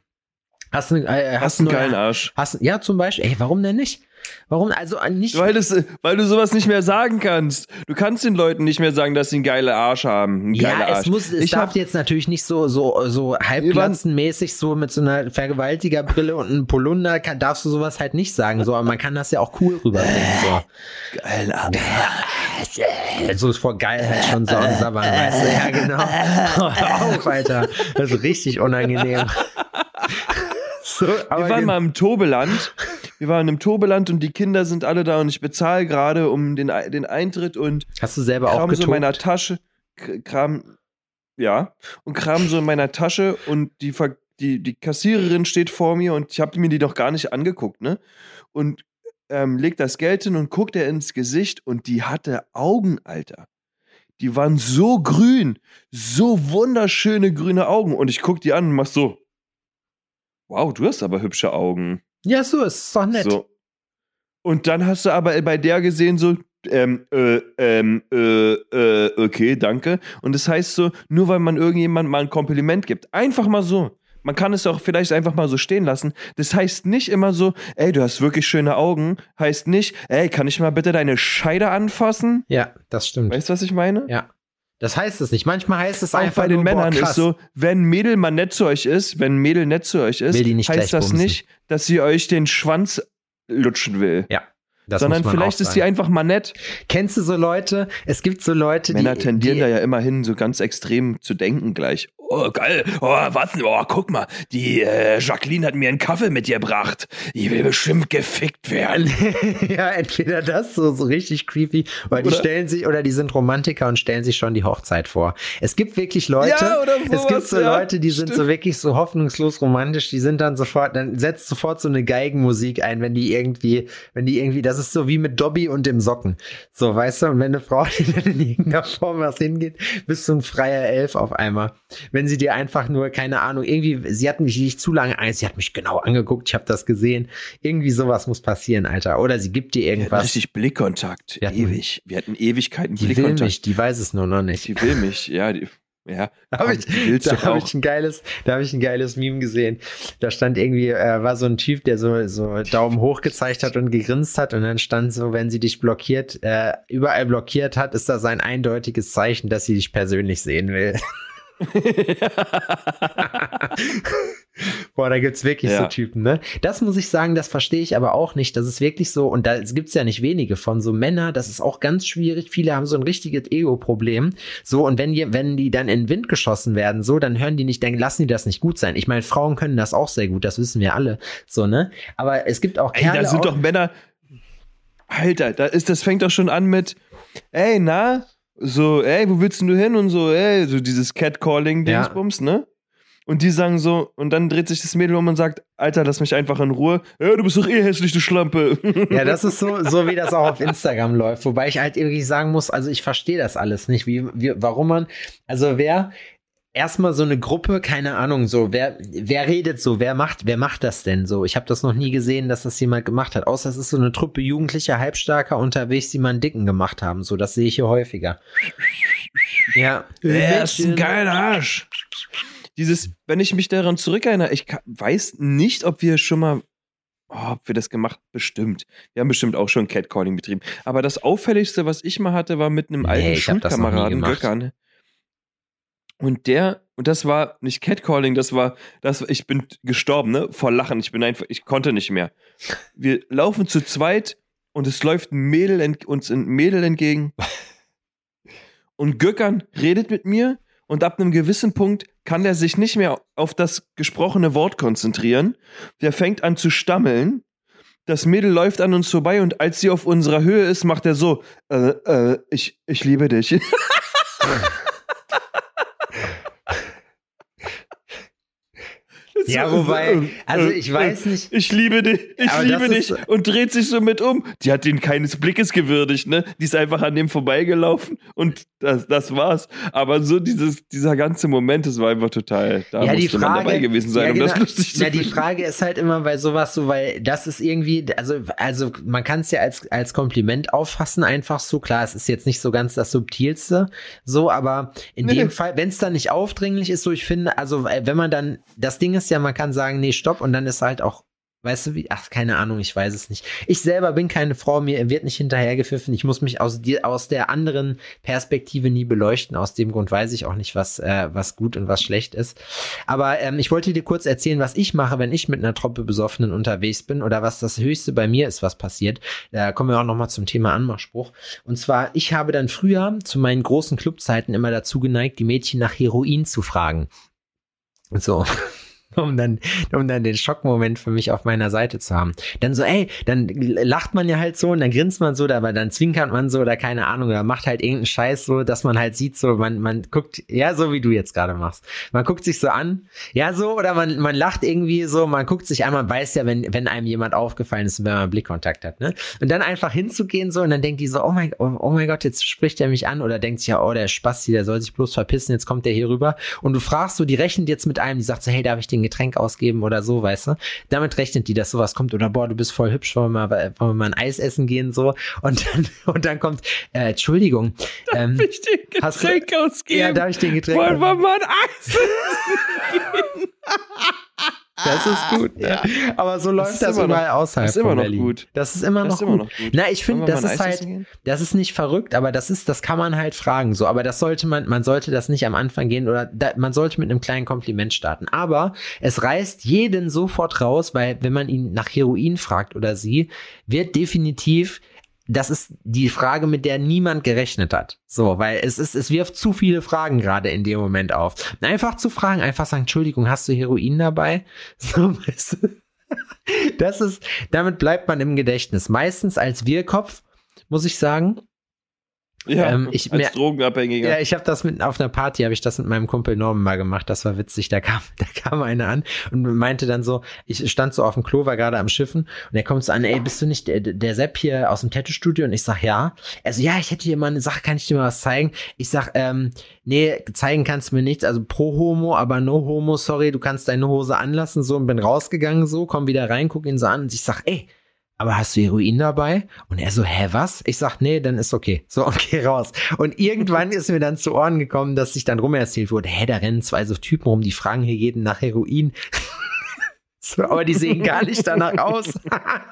hast du äh, Hast einen du geilen Arsch. Hast, ja, zum Beispiel, ey, warum denn nicht? Warum, also äh, nicht, Weil, das, weil du sowas nicht mehr sagen kannst. Du kannst den Leuten nicht mehr sagen, dass sie einen geilen Arsch haben. Einen ja, es Arsch. muss, es ich darf hab, jetzt natürlich nicht so, so, so halbglatzenmäßig so mit so einer Vergewaltigerbrille und einem Polunder kann, darfst du sowas halt nicht sagen, so, aber man kann das ja auch cool rüberbringen, so. geilen Arsch. So ist vor Geilheit schon so am Sabbern, weißt du? Ja, genau. Hör auf, Alter. Das ist richtig unangenehm. So, Wir waren mal im Tobeland. Wir waren im Tobeland und die Kinder sind alle da und ich bezahle gerade um den, den Eintritt und Hast du selber auch kram so in meiner Tasche. Kram, ja. Und kram so in meiner Tasche und die, die, die Kassiererin steht vor mir und ich habe mir die noch gar nicht angeguckt, ne? Und ähm, legt das Geld hin und guckt er ins Gesicht und die hatte Augen, Alter. Die waren so grün, so wunderschöne grüne Augen. Und ich guck die an und mach so. Wow, du hast aber hübsche Augen. Ja, so, ist ist doch nett. So. Und dann hast du aber bei der gesehen, so, ähm, äh, ähm, äh, äh, okay, danke. Und das heißt so, nur weil man irgendjemand mal ein Kompliment gibt, einfach mal so. Man kann es auch vielleicht einfach mal so stehen lassen. Das heißt nicht immer so, ey, du hast wirklich schöne Augen. Heißt nicht, ey, kann ich mal bitte deine Scheide anfassen? Ja, das stimmt. Weißt du, was ich meine? Ja. Das heißt es nicht. Manchmal heißt es Auch einfach bei den nur, Männern boah, ist so, wenn Mädel mal nett zu euch ist, wenn Mädel nett zu euch ist, heißt das bumsen. nicht, dass sie euch den Schwanz lutschen will. Ja. Das sondern vielleicht ist sie einfach mal nett. Kennst du so Leute? Es gibt so Leute, Männer die. tendieren die, da ja immerhin so ganz extrem zu denken gleich. oh, geil, oh, was, oh, guck mal, die äh, Jacqueline hat mir einen Kaffee mitgebracht. Die will bestimmt gefickt werden. ja, entweder das, so, so richtig creepy, weil die stellen sich, oder die sind Romantiker und stellen sich schon die Hochzeit vor. Es gibt wirklich Leute, Ja, oder es gibt sowas, so ja, Leute, die sind so wirklich so hoffnungslos romantisch, die sind dann sofort, dann setzt sofort so eine Geigenmusik ein, wenn die irgendwie, wenn die irgendwie, das ist so wie mit Dobby und dem Socken. So, weißt du, und wenn eine Frau die in irgendeiner Form was hingeht, bist du ein freier Elf auf einmal. Wenn sie dir einfach nur, keine Ahnung, irgendwie, sie hat mich nicht zu lange ein, sie hat mich genau angeguckt, ich habe das gesehen. Irgendwie sowas muss passieren, Alter. Oder sie gibt dir irgendwas. richtig Blickkontakt. Wir hatten- Ewig. Wir hatten Ewigkeiten Die will Blickkontakt. mich, die weiß es nur noch nicht. Die will mich, ja. Die, ja. Da habe ich, da ein geiles, da habe ich ein geiles Meme gesehen. Da stand irgendwie, äh, war so ein Typ, der so, so Daumen hoch gezeigt hat und gegrinst hat und dann stand so, wenn sie dich blockiert, äh, überall blockiert hat, ist das ein eindeutiges Zeichen, dass sie dich persönlich sehen will. Boah, da gibt's wirklich so Ja. Typen, ne? Das muss ich sagen, das verstehe ich aber auch nicht. Das ist wirklich so, und da gibt's ja nicht wenige von so Männer, das ist auch ganz schwierig. Viele haben so ein richtiges Ego-Problem. So, und wenn die, wenn die dann in den Wind geschossen werden, so, dann hören die nicht, dann lassen die das nicht gut sein. Ich meine, Frauen können das auch sehr gut, das wissen wir alle. So, ne? Aber es gibt auch Ey, Kerle da sind doch Männer. Alter, da ist, das fängt doch schon an mit, ey, na, so, ey, wo willst du hin? Und so, ey, so dieses Catcalling-Dingsbums, ne? Und die sagen so, und dann dreht sich das Mädel um und sagt, Alter, lass mich einfach in Ruhe. Ja, du bist doch eh hässlich, du Schlampe. Ja, das ist so, so wie das auch auf Instagram läuft. Wobei ich halt wirklich sagen muss, also ich verstehe das alles nicht, wie, wie, warum man, also wer erstmal so eine Gruppe, keine Ahnung, so, wer, wer redet so, wer macht, wer macht das denn so? Ich habe das noch nie gesehen, dass das jemand gemacht hat, außer es ist so eine Truppe jugendlicher Halbstarker unterwegs, die mal einen Dicken gemacht haben, so, das sehe ich hier häufiger. Ja. Er ist ein geiler Arsch. Dieses, wenn ich mich daran zurückerinnere, ich weiß nicht, ob wir schon mal, oh, ob wir das gemacht, bestimmt. Wir haben bestimmt auch schon Catcalling betrieben. Aber das Auffälligste, was ich mal hatte, war mit einem alten Nee, Schulkameraden. Göckern. Und der, und das war nicht Catcalling, das war, das, ich bin gestorben, ne, vor Lachen. Ich bin einfach, ich konnte nicht mehr. Wir laufen zu zweit und es läuft ein Mädel ent, uns ein Mädel entgegen. Und Göckern redet mit mir und ab einem gewissen Punkt kann der sich nicht mehr auf das gesprochene Wort konzentrieren. Der fängt an zu stammeln. Das Mädel läuft an uns vorbei und als sie auf unserer Höhe ist, macht er so, äh, äh, ich, ich liebe dich. Ja, wobei, also ich weiß nicht. Ich liebe dich, ich Aber liebe dich und dreht sich so mit um. Die hat ihn keines Blickes gewürdigt, ne? Die ist einfach an dem vorbeigelaufen und das, das war's. Aber so dieses, dieser ganze Moment, das war einfach total, da ja, die musste Frage, man dabei gewesen sein, ja, um das genau. lustig zu Na, die. Frage ist halt immer bei sowas so, weil das ist irgendwie, also, also man kann es ja als, als Kompliment auffassen, einfach so. Klar, es ist jetzt nicht so ganz das Subtilste, so, aber in Nee. dem Fall, wenn es dann nicht aufdringlich ist, so ich finde, also äh, wenn man dann, das Ding ist ja, man kann sagen, nee, stopp, und dann ist halt auch Weißt du wie? Ach, keine Ahnung, ich weiß es nicht. Ich selber bin keine Frau, mir wird nicht hinterhergepfiffen. Ich muss mich aus, die, aus der anderen Perspektive nie beleuchten. Aus dem Grund weiß ich auch nicht, was, äh, was gut und was schlecht ist. Aber ähm, ich wollte dir kurz erzählen, was ich mache, wenn ich mit einer Truppe Besoffenen unterwegs bin oder was das Höchste bei mir ist, was passiert. Da kommen wir auch noch mal zum Thema Anmachspruch. Und zwar, ich habe dann früher zu meinen großen Clubzeiten immer dazu geneigt, die Mädchen nach Heroin zu fragen. So. Um dann, um dann den Schockmoment für mich auf meiner Seite zu haben. Dann so, ey, dann lacht man ja halt so und dann grinst man so, aber dann zwinkert man so oder keine Ahnung oder macht halt irgendeinen Scheiß so, dass man halt sieht, so, man, man guckt, ja, so wie du jetzt gerade machst. Man guckt sich so an, ja, so, oder man, man lacht irgendwie so, man guckt sich an, man weiß ja, wenn, wenn einem jemand aufgefallen ist und wenn man Blickkontakt hat, ne? Und dann einfach hinzugehen so und dann denkt die so, oh mein, oh, oh mein Gott, jetzt spricht er mich an oder denkt sich ja, oh, der Spasti, der soll sich bloß verpissen, jetzt kommt der hier rüber. Und du fragst so, die rechnet jetzt mit einem, die sagt so, hey, darf ich dir ein Getränk ausgeben oder so, weißt du? Damit rechnet die, dass sowas kommt oder boah, du bist voll hübsch, wollen wir mal, wollen wir mal ein Eis essen gehen so und dann, und dann kommt, äh, Entschuldigung, ähm, ich dir ein Hast du- Getränk ausgeben? ja, darf ich dir ein Getränk Wollen wir mal ein Eis? Das ist gut, ja. Aber so läuft ist das, immer noch- überall außerhalb das ist immer noch Berlin. gut. Das ist immer, Das noch, ist immer gut. noch gut. Na, ich finde, das ist Eis halt, gehen? das ist nicht verrückt, aber das ist, das kann man halt fragen, so. Aber das sollte man, man sollte das nicht am Anfang gehen oder da, man sollte mit einem kleinen Kompliment starten. Aber es reißt jeden sofort raus, weil wenn man ihn nach Heroin fragt oder sie, wird definitiv das ist die Frage, mit der niemand gerechnet hat. So, weil es ist, es wirft zu viele Fragen gerade in dem Moment auf. Einfach zu fragen, einfach sagen, Entschuldigung, hast du Heroin dabei? So, weißt du? Das ist, damit bleibt man im Gedächtnis. Meistens als Wirkopf, muss ich sagen. Ja, Ähm, ich- als mir- Drogenabhängiger. Ja, ich habe das mit auf einer Party, habe ich das mit meinem Kumpel Norman mal gemacht. Das war witzig. Da kam, da kam einer an und meinte dann so, ich stand so auf dem Klo, war gerade am Schiffen und er kommt so an, ey, bist du nicht der, der Sepp hier aus dem Tattoo-Studio? Und ich sag, ja. Also ja, ich hätte dir mal eine Sache, kann ich dir mal was zeigen? Ich sag, ähm, nee, zeigen kannst du mir nichts. Also pro Homo, aber no Homo, sorry, du kannst deine Hose anlassen, so und bin rausgegangen, so, komm wieder rein, guck ihn so an und ich sag, ey, aber hast du Heroin dabei? Und er so, hä, was? Ich sag, nee, dann ist okay. So, okay, raus. Und irgendwann ist mir dann zu Ohren gekommen, dass sich dann rumerzählt wurde, hä, da rennen zwei so Typen rum, die fragen hier jeden nach Heroin. So, aber die sehen gar nicht danach aus.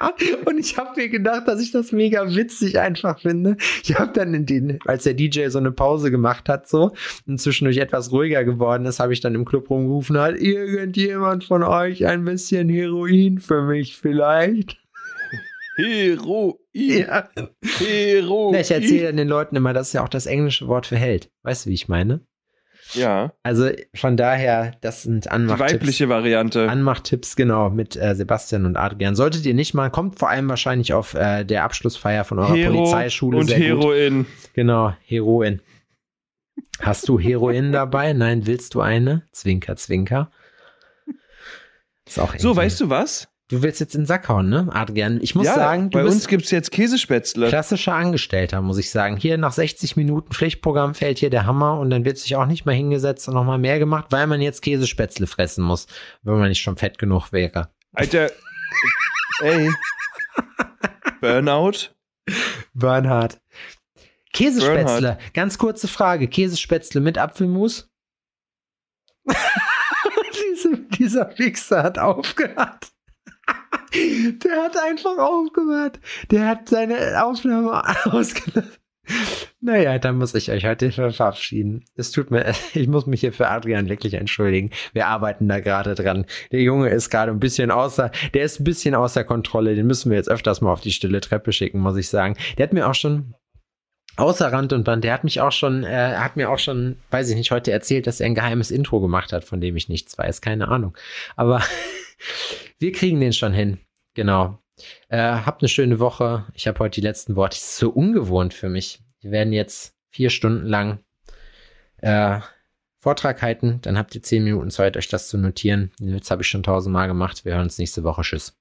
und ich habe mir gedacht, dass ich das mega witzig einfach finde. Ich habe dann in den, als der DJ so eine Pause gemacht hat, so und zwischendurch etwas ruhiger geworden ist, habe ich dann im Club rumgerufen, hat irgendjemand von euch ein bisschen Heroin für mich vielleicht? Heroin. Ja. Heroin. Na, ich erzähle den Leuten immer, das ist ja auch das englische Wort für Held. Weißt du, wie ich meine? Ja, Also von daher, das sind die Anmachtipps. weibliche Variante. Anmachtipps, genau, mit äh, Sebastian und Adrian. Solltet ihr nicht mal, kommt vor allem wahrscheinlich auf äh, der Abschlussfeier von eurer Hero Polizeischule und sehr gut. Heroin. Genau, Heroin. Hast du Heroin dabei? Nein, willst du eine? Zwinker, zwinker. Ist auch So, weißt du was? Du willst jetzt in den Sack hauen, ne, Adrian? Ich muss ja, sagen, du bei uns gibt's jetzt Käsespätzle. klassischer Angestellter, muss ich sagen. Hier nach 60 Minuten Pflichtprogramm fällt hier der Hammer und dann wird sich auch nicht mal hingesetzt und nochmal mehr gemacht, weil man jetzt Käsespätzle fressen muss, wenn man nicht schon fett genug wäre. Alter, ey. Burnout? Bernhard. Käsespätzle, ganz kurze Frage. Käsespätzle mit Apfelmus? Diese, dieser Wichser hat aufgehört. Der hat einfach aufgehört. Der hat seine Aufnahme ausgelassen. Naja, dann muss ich euch heute verabschieden. Es tut mir, ich muss mich hier für Adrian wirklich entschuldigen. Wir arbeiten da gerade dran. Der Junge ist gerade ein bisschen außer, der ist ein bisschen außer Kontrolle. Den müssen wir jetzt öfters mal auf die stille Treppe schicken, muss ich sagen. Der hat mir auch schon außer Rand und Band, der hat mich auch schon, äh, hat mir auch schon, weiß ich nicht, heute erzählt, dass er ein geheimes Intro gemacht hat, von dem ich nichts weiß, keine Ahnung. Aber wir kriegen den schon hin. Genau. Äh, habt eine schöne Woche. Ich habe heute die letzten Worte. Das ist so ungewohnt für mich. Wir werden jetzt vier Stunden lang äh, Vortrag halten. Dann habt ihr zehn Minuten Zeit, euch das zu notieren. Den Witz habe ich schon tausendmal gemacht. Wir hören uns nächste Woche. Tschüss.